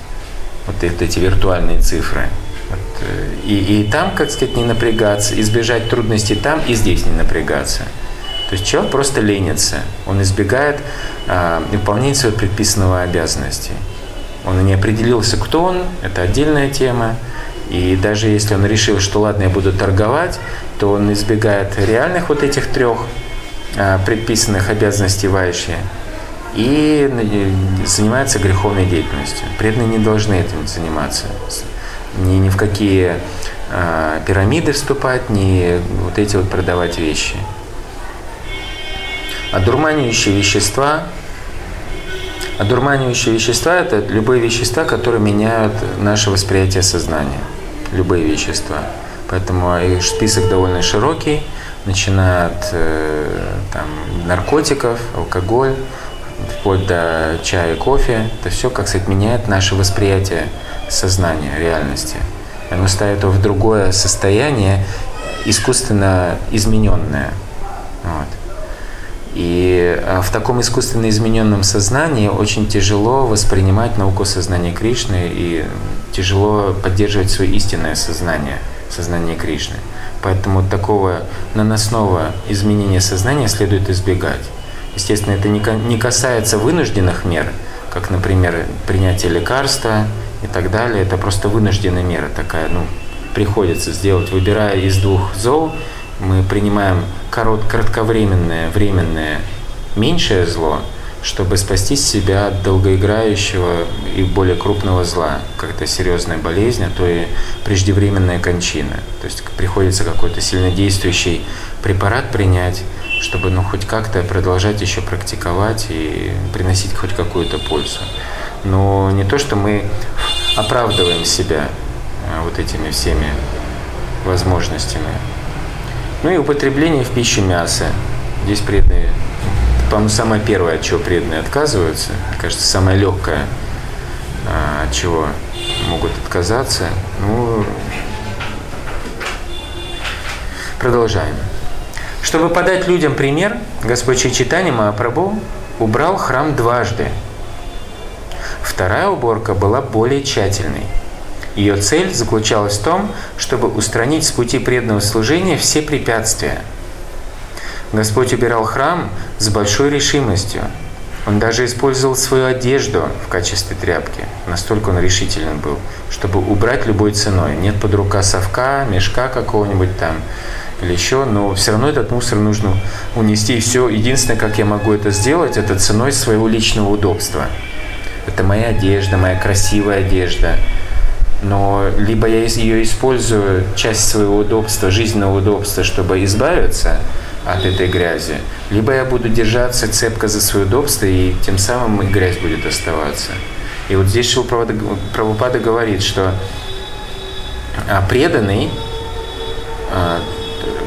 Вот эти виртуальные цифры. Э, и, и там, как сказать, не напрягаться, избежать трудностей там и здесь не напрягаться. То есть человек просто ленится, он избегает а, выполнения своего предписанного обязанности. Он не определился, кто он, это отдельная тема. И даже если он решил, что ладно, я буду торговать, то он избегает реальных вот этих трех а, предписанных обязанностей Вайши и э, занимается греховной деятельностью. Преданные не должны этим заниматься ни, ни в какие э, пирамиды вступать, ни вот эти вот продавать вещи. Одурманивающие вещества Одурманивающие вещества – это любые вещества, которые меняют наше восприятие сознания. Любые вещества. Поэтому их список довольно широкий, начиная от э, там, наркотиков, алкоголь, вплоть до чая и кофе. Это все, как сказать, меняет наше восприятие сознания, реальности. Оно ставит его в другое состояние, искусственно измененное. Вот. И а, в таком искусственно измененном сознании очень тяжело воспринимать науку сознания Кришны и тяжело поддерживать свое истинное сознание, сознание Кришны. Поэтому такого наносного изменения сознания следует избегать. Естественно, это не касается вынужденных мер, как, например, принятие лекарства и так далее. Это просто вынужденная мера такая, ну, приходится сделать, выбирая из двух зол, мы принимаем корот, кратковременное, временное, меньшее зло, чтобы спасти себя от долгоиграющего и более крупного зла, как это серьезная болезнь, а то и преждевременная кончина. То есть приходится какой-то сильнодействующий препарат принять, чтобы ну, хоть как-то продолжать еще практиковать и приносить хоть какую-то пользу. Но не то, что мы оправдываем себя а, вот этими всеми возможностями. Ну и употребление в пищу мяса. Здесь преданные, по-моему, самое первое, от чего преданные отказываются, кажется, самое легкое, а, от чего могут отказаться. Ну, продолжаем. Чтобы подать людям пример, Господь Читани Махапрабху убрал храм дважды. Вторая уборка была более тщательной – ее цель заключалась в том, чтобы устранить с пути преданного служения все препятствия. Господь убирал храм с большой решимостью. Он даже использовал свою одежду в качестве тряпки. Настолько он решителен был, чтобы убрать любой ценой. Нет под рука совка, мешка какого-нибудь там или еще, но все равно этот мусор нужно унести. И все, единственное, как я могу это сделать, это ценой своего личного удобства. Это моя одежда, моя красивая одежда – но либо я ее использую, часть своего удобства, жизненного удобства, чтобы избавиться от этой грязи, либо я буду держаться цепко за свое удобство, и тем самым и грязь будет оставаться. И вот здесь Шил Прабхупада говорит, что а, преданный а,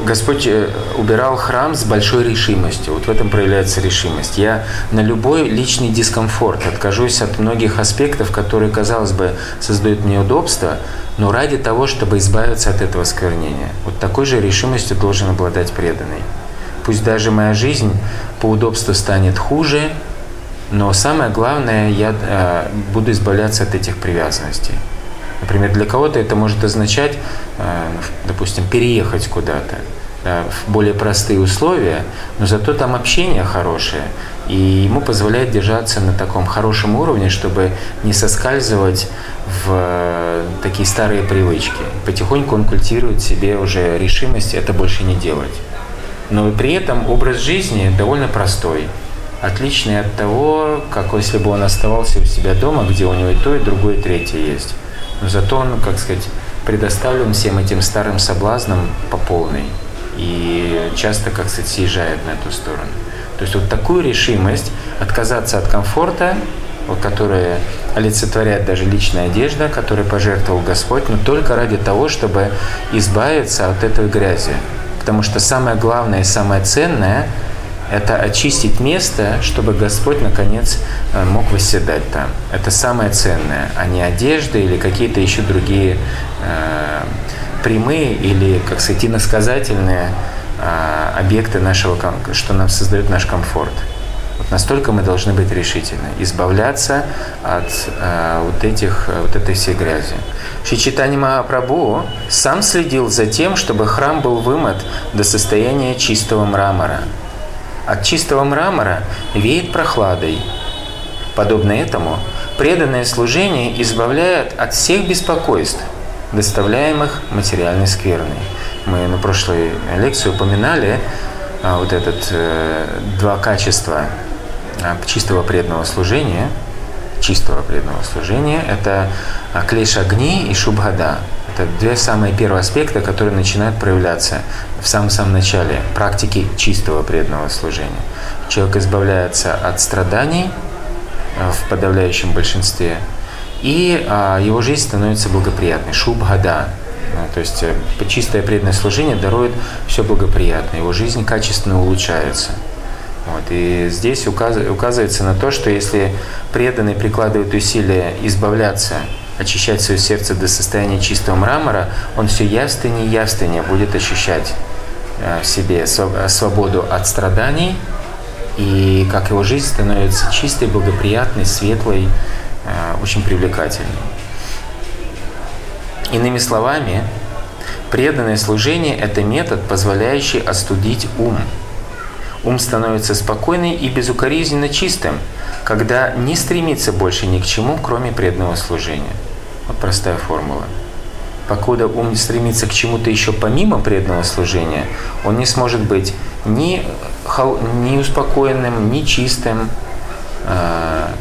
Господь э, убирал храм с большой решимостью. Вот в этом проявляется решимость. Я на любой личный дискомфорт откажусь от многих аспектов, которые, казалось бы, создают мне удобство, но ради того, чтобы избавиться от этого сквернения. Вот такой же решимостью должен обладать преданный. Пусть даже моя жизнь по удобству станет хуже, но самое главное, я э, буду избавляться от этих привязанностей. Например, для кого-то это может означать, э, допустим, переехать куда-то в более простые условия, но зато там общение хорошее, и ему позволяет держаться на таком хорошем уровне, чтобы не соскальзывать в э, такие старые привычки. Потихоньку он культивирует себе уже решимость это больше не делать. Но при этом образ жизни довольно простой, отличный от того, как если бы он оставался у себя дома, где у него и то, и другое, и третье есть. Но зато он, как сказать, предоставлен всем этим старым соблазнам по полной. И часто, как сказать, съезжает на эту сторону. То есть вот такую решимость отказаться от комфорта, вот, которая олицетворяет даже личная одежда, которую пожертвовал Господь, но только ради того, чтобы избавиться от этой грязи. Потому что самое главное и самое ценное это очистить место, чтобы Господь, наконец, э, мог восседать там. Это самое ценное, а не одежда или какие-то еще другие э, прямые или, как сказать, иносказательные э, объекты нашего, что нам создает наш комфорт. Вот настолько мы должны быть решительны, избавляться от э, вот, этих, вот этой всей грязи. Шичитани Махапрабху сам следил за тем, чтобы храм был вымыт до состояния чистого мрамора – от чистого мрамора веет прохладой. Подобно этому, преданное служение избавляет от всех беспокойств, доставляемых материальной скверной. Мы на прошлой лекции упоминали а, вот этот э, два качества а, чистого преданного служения. Чистого преданного служения – это а, клеш огни и шубхада. Это две самые первые аспекта, которые начинают проявляться в самом-самом начале практики чистого преданного служения. Человек избавляется от страданий э, в подавляющем большинстве. И а, его жизнь становится благоприятной. Шубхада. То есть э, чистое преданное служение дарует все благоприятное. Его жизнь качественно улучшается. Вот. И здесь указывается на то, что если преданный прикладывает усилия избавляться, очищать свое сердце до состояния чистого мрамора, он все явственнее и явственнее будет ощущать э, в себе свободу от страданий, и как его жизнь становится чистой, благоприятной, светлой, э, очень привлекательной. Иными словами, преданное служение – это метод, позволяющий остудить ум – Ум становится спокойным и безукоризненно чистым, когда не стремится больше ни к чему, кроме преданного служения. Вот простая формула. Покуда ум стремится к чему-то еще помимо преданного служения, он не сможет быть ни, ни успокоенным, ни чистым, а,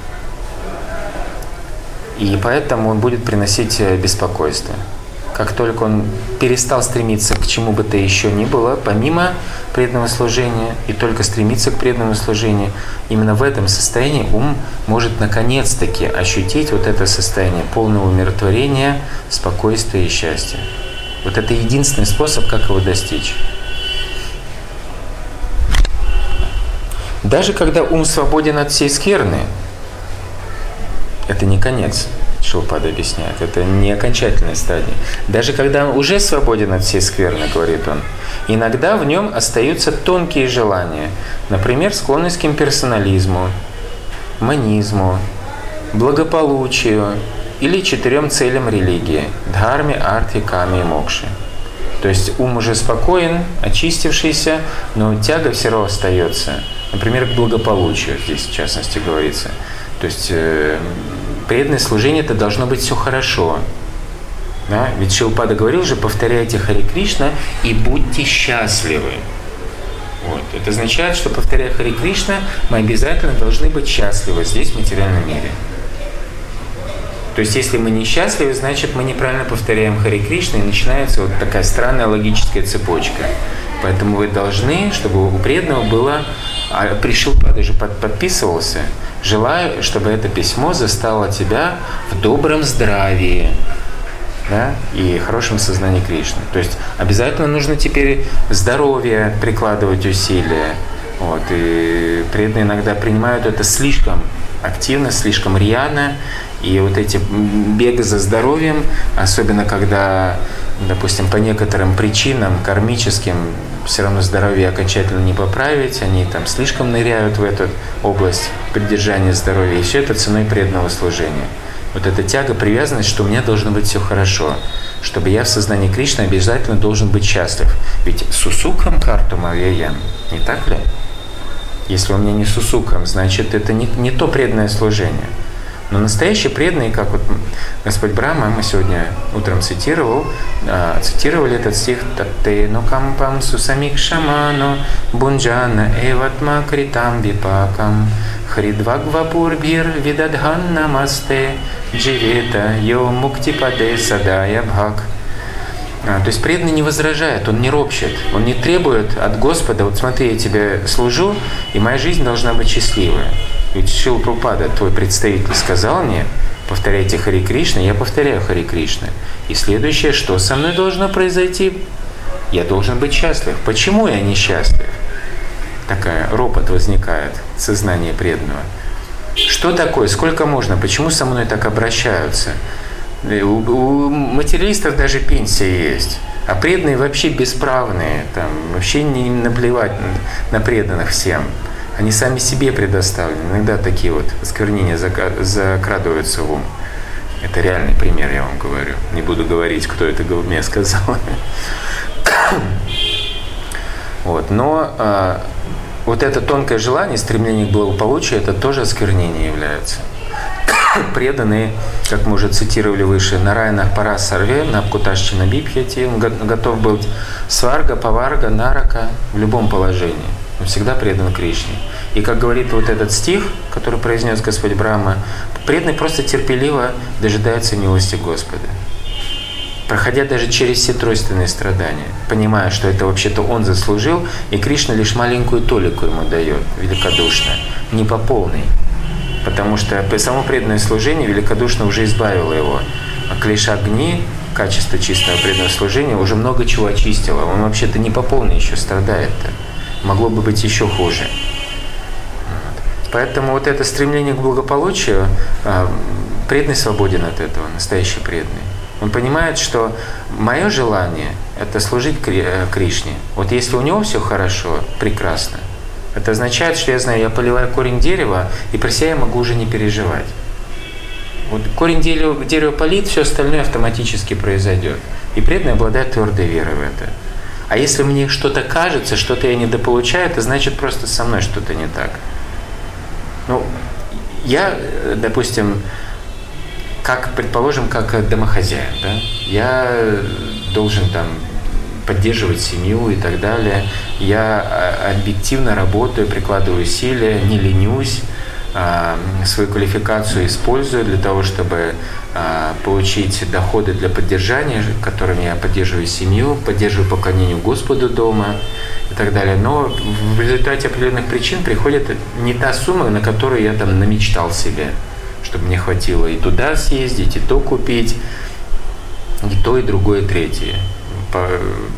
и поэтому он будет приносить э, беспокойство как только он перестал стремиться к чему бы то еще ни было, помимо преданного служения, и только стремиться к преданному служению, именно в этом состоянии ум может наконец-таки ощутить вот это состояние полного умиротворения, спокойствия и счастья. Вот это единственный способ, как его достичь. Даже когда ум свободен от всей скверны, это не конец. Шилпада объясняет. Это не окончательная стадия. Даже когда он уже свободен от всей скверны, говорит он, иногда в нем остаются тонкие желания. Например, склонность к имперсонализму, манизму, благополучию или четырем целям религии – дхарме, арте, каме и мокши. То есть ум уже спокоен, очистившийся, но тяга все равно остается. Например, к благополучию здесь в частности говорится. То есть э, преданное служение это должно быть все хорошо. Да? Ведь Шилпада говорил же, повторяйте Хари Кришна и будьте счастливы. Вот. Это означает, что повторяя Хари Кришна, мы обязательно должны быть счастливы здесь, в материальном мире. То есть, если мы несчастливы, значит, мы неправильно повторяем Хари Кришна, и начинается вот такая странная логическая цепочка. Поэтому вы должны, чтобы у преданного было... А Пришилпада же подписывался – Желаю, чтобы это письмо застало тебя в добром здравии да, и хорошем сознании Кришны. То есть обязательно нужно теперь здоровье прикладывать усилия. Вот, и преданные иногда принимают это слишком активно, слишком рьяно. И вот эти бега за здоровьем, особенно когда, допустим, по некоторым причинам кармическим все равно здоровье окончательно не поправить, они там слишком ныряют в эту область поддержания здоровья, и все это ценой преданного служения. Вот эта тяга, привязанность, что у меня должно быть все хорошо, чтобы я в сознании Кришны обязательно должен быть счастлив. Ведь сусукам карту мавьяям, не так ли? Если у меня не сусукам, значит это не, не то преданное служение – но настоящие преданные, как вот Господь Брама, мы сегодня утром цитировал, э, цитировали этот стих «Таттену кампам сусамик шаману бунджана эватма критам випакам хридвагвапурбир видадхан намасте дживета йо муктипаде садая бхак». А, то есть преданный не возражает, он не ропщет, он не требует от Господа, вот смотри, я тебе служу, и моя жизнь должна быть счастливая. Ведь Шил Прупада, твой представитель, сказал мне, повторяйте Хари Кришна, я повторяю Хари Кришна. И следующее, что со мной должно произойти? Я должен быть счастлив. Почему я несчастлив? Такая ропот возникает в сознании преданного. Что такое? Сколько можно? Почему со мной так обращаются? У, у материалистов даже пенсия есть. А преданные вообще бесправные, там, вообще не наплевать на преданных всем. Они сами себе предоставлены. Иногда такие вот осквернения закрадываются в ум. Это реальный пример, я вам говорю. Не буду говорить, кто это мне сказал. Вот. Но э, вот это тонкое желание, стремление к благополучию, это тоже осквернение является. Преданные, как мы уже цитировали выше, на райнах пара сорве, на Пкуташчина Бибхети, он готов был сварга, поварга, нарака в любом положении. Он всегда предан Кришне. И как говорит вот этот стих, который произнес Господь Брахма, преданный просто терпеливо дожидается милости Господа. Проходя даже через все тройственные страдания, понимая, что это вообще-то он заслужил, и Кришна лишь маленькую толику ему дает, великодушно, не по полной. потому что само преданное служение великодушно уже избавило его. А клиш огни, качество чистого преданного служения, уже много чего очистило. Он вообще-то не по полной еще страдает. Могло бы быть еще хуже. Поэтому вот это стремление к благополучию, а, преданный свободен от этого, настоящий преданный. Он понимает, что мое желание – это служить э, Кришне. Вот если у него все хорошо, прекрасно. Это означает, что я знаю, я поливаю корень дерева, и про себя я могу уже не переживать. Вот корень дерева, дерева полит, все остальное автоматически произойдет. И преданный обладает твердой верой в это. А если мне что-то кажется, что-то я недополучаю, это значит просто со мной что-то не так. Ну, я, э, допустим, как, предположим, как домохозяин, да, я должен там поддерживать семью и так далее. Я а, объективно работаю, прикладываю усилия, не ленюсь, а, свою квалификацию использую для того, чтобы получить доходы для поддержания, которыми я поддерживаю семью, поддерживаю поклонению Господу дома и так далее. Но в результате определенных причин приходит не та сумма, на которую я там намечтал себе чтобы мне хватило и туда съездить, и то купить, и то, и другое, и третье. По,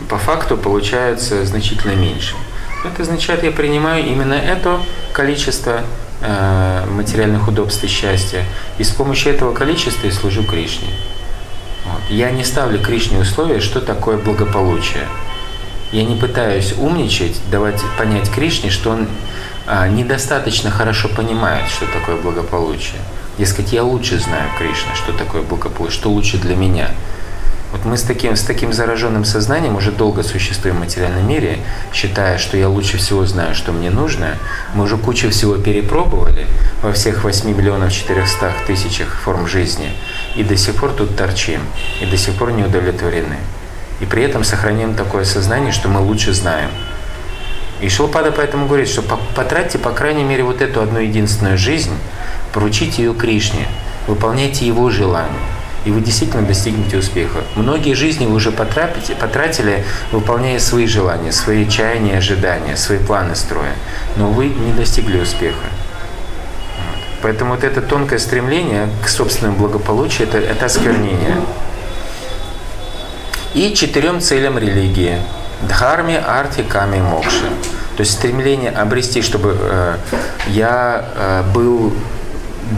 по факту получается значительно меньше. Это означает, я принимаю именно это количество материальных удобств и счастья, и с помощью этого количества и служу Кришне. Вот. Я не ставлю Кришне условия, что такое благополучие. Я не пытаюсь умничать, давать понять Кришне, что он а, недостаточно хорошо понимает, что такое благополучие. Дескать, я лучше знаю Кришна, что такое благополучие, что лучше для меня. Вот мы с таким, с таким зараженным сознанием уже долго существуем в материальном мире, считая, что я лучше всего знаю, что мне нужно. Мы уже кучу всего перепробовали во всех 8 миллионов 400 тысячах форм жизни. И до сих пор тут торчим. И до сих пор не удовлетворены. И при этом сохраняем такое сознание, что мы лучше знаем. И Шилпада поэтому говорит, что потратьте, по крайней мере, вот эту одну единственную жизнь, поручите ее Кришне, выполняйте его желание, и вы действительно достигнете успеха. Многие жизни вы уже потратите, потратили, выполняя свои желания, свои чаяния, ожидания, свои планы строя, но вы не достигли успеха. Поэтому вот это тонкое стремление к собственному благополучию это, это осквернение. И четырем целям религии. Дхарме, арти, ками, мокши. То есть стремление обрести, чтобы э, я э, был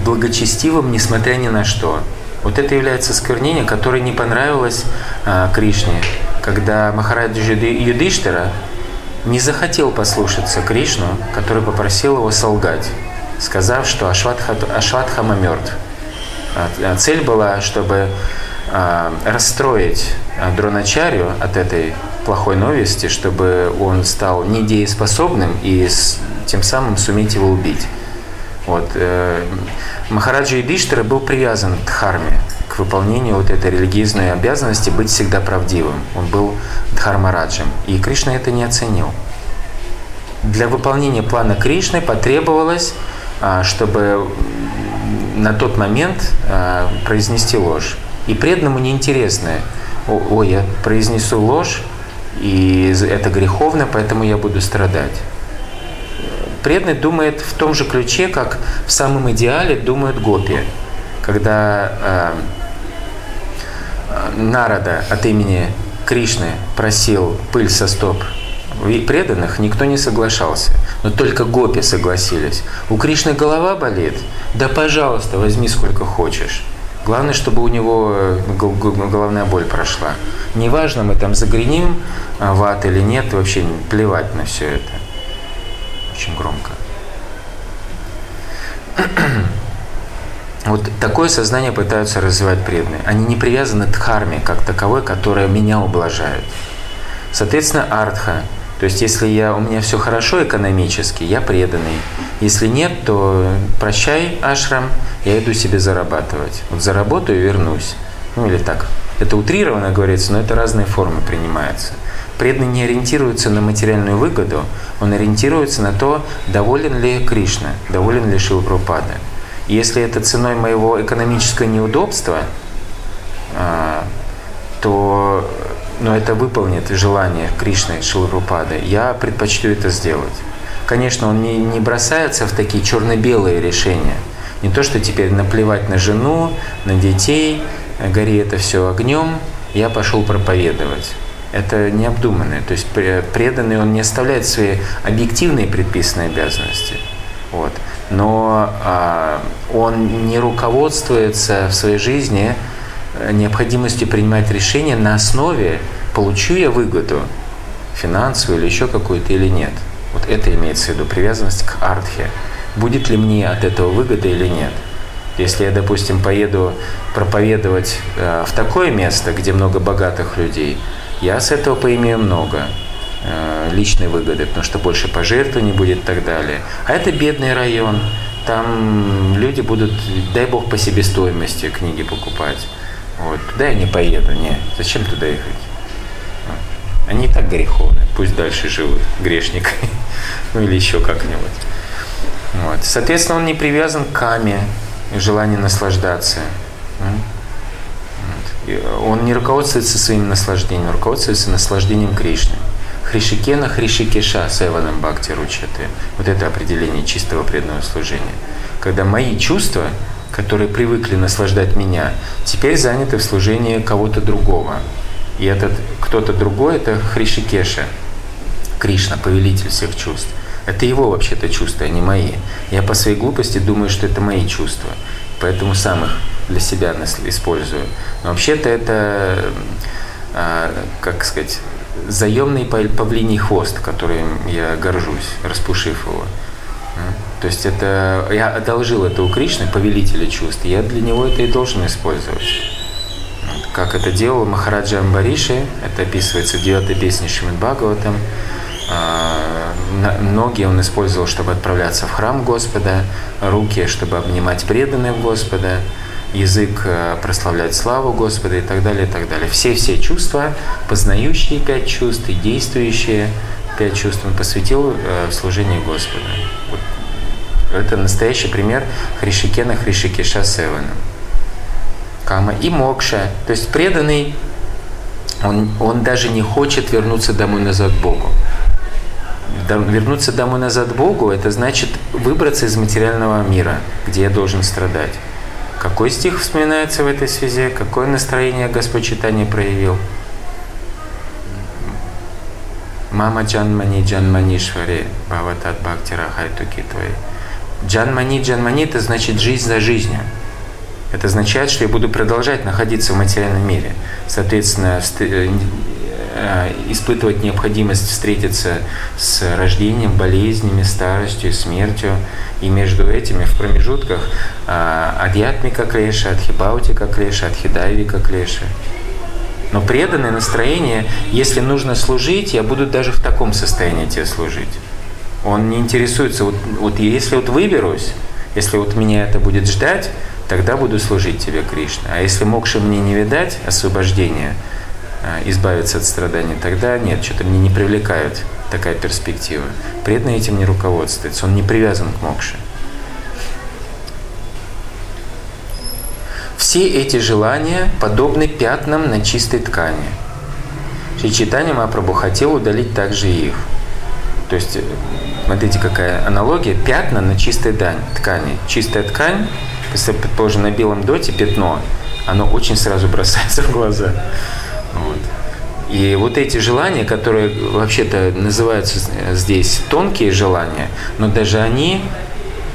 благочестивым, несмотря ни на что. Вот это является сквернением, которое не понравилось а, Кришне, когда Махараджа Юдиштера не захотел послушаться Кришну, который попросил его солгать, сказав, что Ашватха, Ашватхама мертв. А, а цель была, чтобы расстроить Дроначарю от этой плохой новости, чтобы он стал недееспособным и тем самым суметь его убить. Вот. Э, Махараджа Юдиштера был привязан к дхарме, к выполнению вот этой религиозной обязанности быть всегда правдивым. Он был дхармараджем. И Кришна это не оценил. Для выполнения плана Кришны потребовалось, а, чтобы на тот момент а, произнести ложь. И преданному неинтересно, ой, я произнесу ложь, и это греховно, поэтому я буду страдать преданный думает в том же ключе, как в самом идеале думают гопи. Когда э, Нарада от имени Кришны просил пыль со стоп преданных, никто не соглашался. Но только гопи согласились. У Кришны голова болит? Да пожалуйста, возьми сколько хочешь. Главное, чтобы у него э, головная боль прошла. Неважно, мы там загреним э, в ад или нет, вообще плевать на все это очень громко. Вот такое сознание пытаются развивать преданные. Они не привязаны к дхарме как таковой, которая меня ублажает. Соответственно, артха. То есть, если я, у меня все хорошо экономически, я преданный. Если нет, то прощай, ашрам, я иду себе зарабатывать. Вот заработаю и вернусь. Ну или так. Это утрированно говорится, но это разные формы принимаются. Преданный не ориентируется на материальную выгоду, он ориентируется на то, доволен ли Кришна, доволен ли Шилпрупада. Если это ценой моего экономического неудобства, а, то но это выполнит желание Кришны Шилпрупады, я предпочту это сделать. Конечно, он не, не бросается в такие черно-белые решения. Не то, что теперь наплевать на жену, на детей, гори это все огнем, я пошел проповедовать. Это необдуманное. То есть преданный, он не оставляет свои объективные предписанные обязанности. Вот. Но а, он не руководствуется в своей жизни э, необходимостью принимать решения на основе, получу я выгоду финансовую или еще какую-то или нет. Вот это имеется в виду, привязанность к артхе. Будет ли мне от этого выгода или нет? Если я, допустим, поеду проповедовать э, в такое место, где много богатых людей, я с этого поимею много э, личной выгоды, потому что больше пожертвований будет и так далее. А это бедный район, там люди будут, дай бог, по себестоимости книги покупать. Вот. Туда я не поеду, не. Зачем туда ехать? Они и так греховны, пусть дальше живут грешниками, ну или еще как-нибудь. Вот. Соответственно, он не привязан к каме, желанию наслаждаться. Он не руководствуется своим наслаждением, руководствуется наслаждением Кришны. Хришикена Хришикеша Севанам Бхакти Ручаты. Вот это определение чистого преданного служения. Когда мои чувства, которые привыкли наслаждать меня, теперь заняты в служении кого-то другого. И этот кто-то другой – это Хришикеша, Кришна, повелитель всех чувств. Это его вообще-то чувства, а не мои. Я по своей глупости думаю, что это мои чувства. Поэтому сам их для себя использую. Но вообще-то это, а, как сказать, заемный павлиний хвост, которым я горжусь, распушив его. То есть это я одолжил это у Кришны, повелителя чувств, я для него это и должен использовать. Как это делал Махараджа Амбариши, это описывается в девятой песне Шримад. А, ноги он использовал, чтобы отправляться в храм Господа, руки, чтобы обнимать преданных Господа, язык э, прославлять славу Господа и так далее, и так далее. Все-все чувства, познающие пять чувств и действующие пять чувств он посвятил э, в служении Господа. Вот. Это настоящий пример Хришикена Хришикеша Севана. Кама и Мокша. То есть преданный, он, он даже не хочет вернуться домой назад к Богу. Вернуться домой назад к Богу – это значит выбраться из материального мира, где я должен страдать. Какой стих вспоминается в этой связи? Какое настроение Господь читание проявил? Мама Джанмани Джанманишвари Бхаватат Бхактира Хайтуки твои. Джанмани Джанмани – это значит жизнь за жизнью. Это означает, что я буду продолжать находиться в материальном мире. Соответственно, Э, испытывать необходимость встретиться с рождением, болезнями, старостью, смертью. И между этими в промежутках э, адьятмика клеша, адхибаутика клеша, адхидайвика клеша. Но преданное настроение, если нужно служить, я буду даже в таком состоянии тебе служить. Он не интересуется, вот, вот если вот выберусь, если вот меня это будет ждать, тогда буду служить тебе, Кришна. А если мокши мне не видать, а, избавиться от страданий, тогда нет, что-то мне не привлекает такая перспектива. Преданный этим не руководствуется, он не привязан к мокше. Все эти желания подобны пятнам на чистой ткани. Шри Читания Мапрабху хотел удалить также их. То есть, смотрите, какая аналогия. Пятна на чистой ткани. Чистая ткань, предположим, на белом доте пятно, оно очень сразу бросается в глаза. Вот. И вот эти желания, которые вообще-то называются здесь тонкие желания, но даже они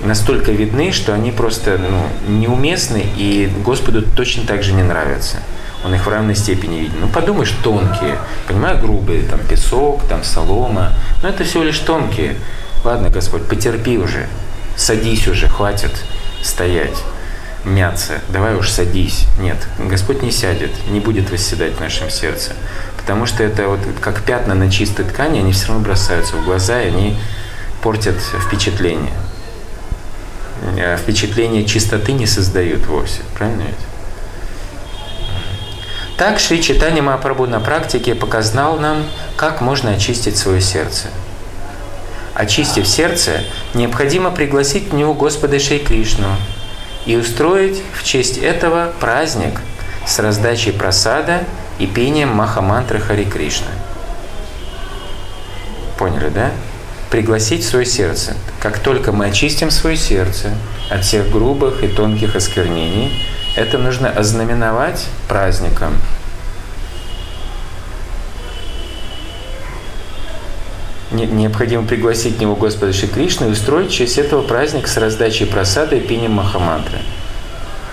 настолько видны, что они просто ну, неуместны и Господу точно так же не нравятся. Он их в равной степени видит. Ну, подумаешь, тонкие. Понимаю, грубые, там песок, там солома. Но это всего лишь тонкие. Ладно, Господь, потерпи уже. Садись уже, хватит стоять мяться, давай уж садись. Нет, Господь не сядет, не будет восседать в нашем сердце. Потому что это вот как пятна на чистой ткани, они все равно бросаются в глаза, и они портят впечатление. А впечатление чистоты не создают вовсе. Правильно ведь? Так Шри Читани Махапрабху на практике показал нам, как можно очистить свое сердце. Очистив сердце, необходимо пригласить в него Господа Шри Кришну, и устроить в честь этого праздник с раздачей просада и пением Махамантры Хари Кришны. Поняли, да? пригласить свое сердце. Как только мы очистим свое сердце от всех грубых и тонких осквернений, это нужно ознаменовать праздником. Необходимо пригласить в него Господа Шри Кришну и устроить в честь этого праздник с раздачей просады и пением Махамантры.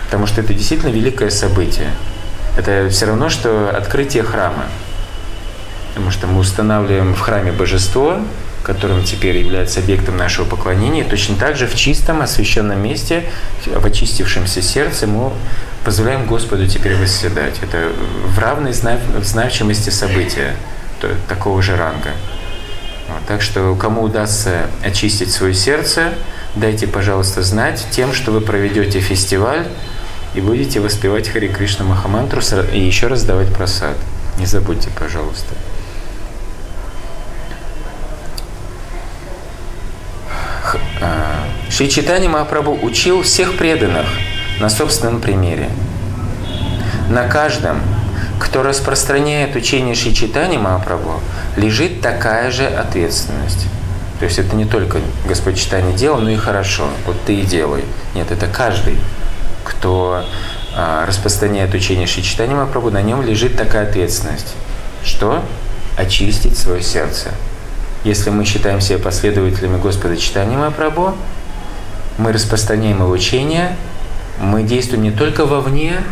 Потому что это действительно великое событие. Это все равно, что открытие храма. Потому что мы устанавливаем в храме божество, которым теперь является объектом нашего поклонения, точно так же в чистом, освященном месте, в очистившемся сердце мы позволяем Господу теперь восседать. Это в равной значимости события такого же ранга. Так что кому удастся очистить свое сердце, дайте, пожалуйста, знать тем, что вы проведете фестиваль и будете воспевать Хари Кришна Махамантру и еще раз давать просад. Не забудьте, пожалуйста. А, Шри Читани Махапрабху учил всех преданных на собственном примере. На каждом, кто распространяет учение Шри Читани Махапрабху, лежит такая же ответственность. То есть это не только Господь Читание делал, но и хорошо, вот ты и делай. Нет, это каждый, кто а, распространяет учение Шри Читани Махапрабху, на нем лежит такая ответственность. Что? Очистить свое сердце. Если мы считаем себя последователями Господа Читания Махапрабху, мы распространяем его учение, мы действуем не только вовне,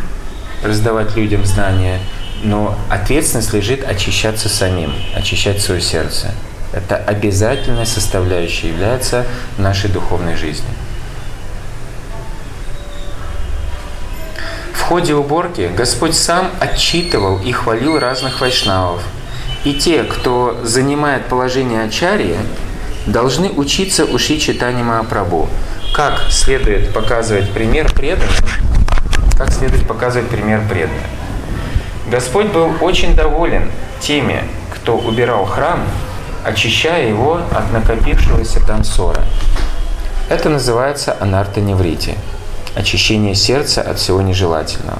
раздавать людям знания, но ответственность лежит очищаться самим, очищать свое сердце. Это обязательная составляющая является нашей духовной жизни. В ходе уборки Господь сам отчитывал и хвалил разных вайшнавов – и те, кто занимает положение ачарьи, должны учиться у Шри Читани Махапрабху. Как следует показывать пример преданных, как следует показывать пример преданных. Господь был очень доволен теми, кто убирал храм, очищая его от накопившегося там ссора. Это называется анарта-неврити – очищение сердца от всего нежелательного.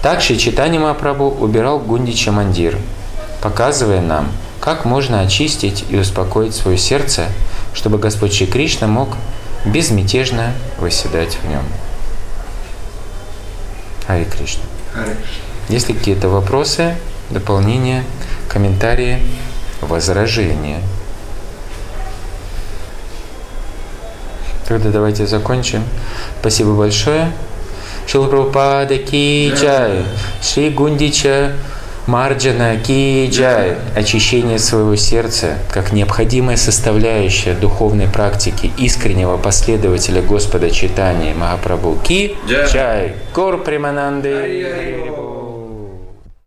Также Читани Махапрабху убирал Гундича Мандир – показывая нам, как можно очистить и успокоить свое сердце, чтобы Господь Шри Кришна мог безмятежно восседать в нем. Хари Кришна. Есть ли какие-то вопросы, дополнения, комментарии, возражения? Тогда давайте закончим. Спасибо большое. Шила Прабхупада Ки Джай, Шри Гундича Марджана Киджай – очищение своего сердца как необходимая составляющая духовной практики искреннего последователя Господа Читания Махапрабху Ки Джай. Гор Примананды.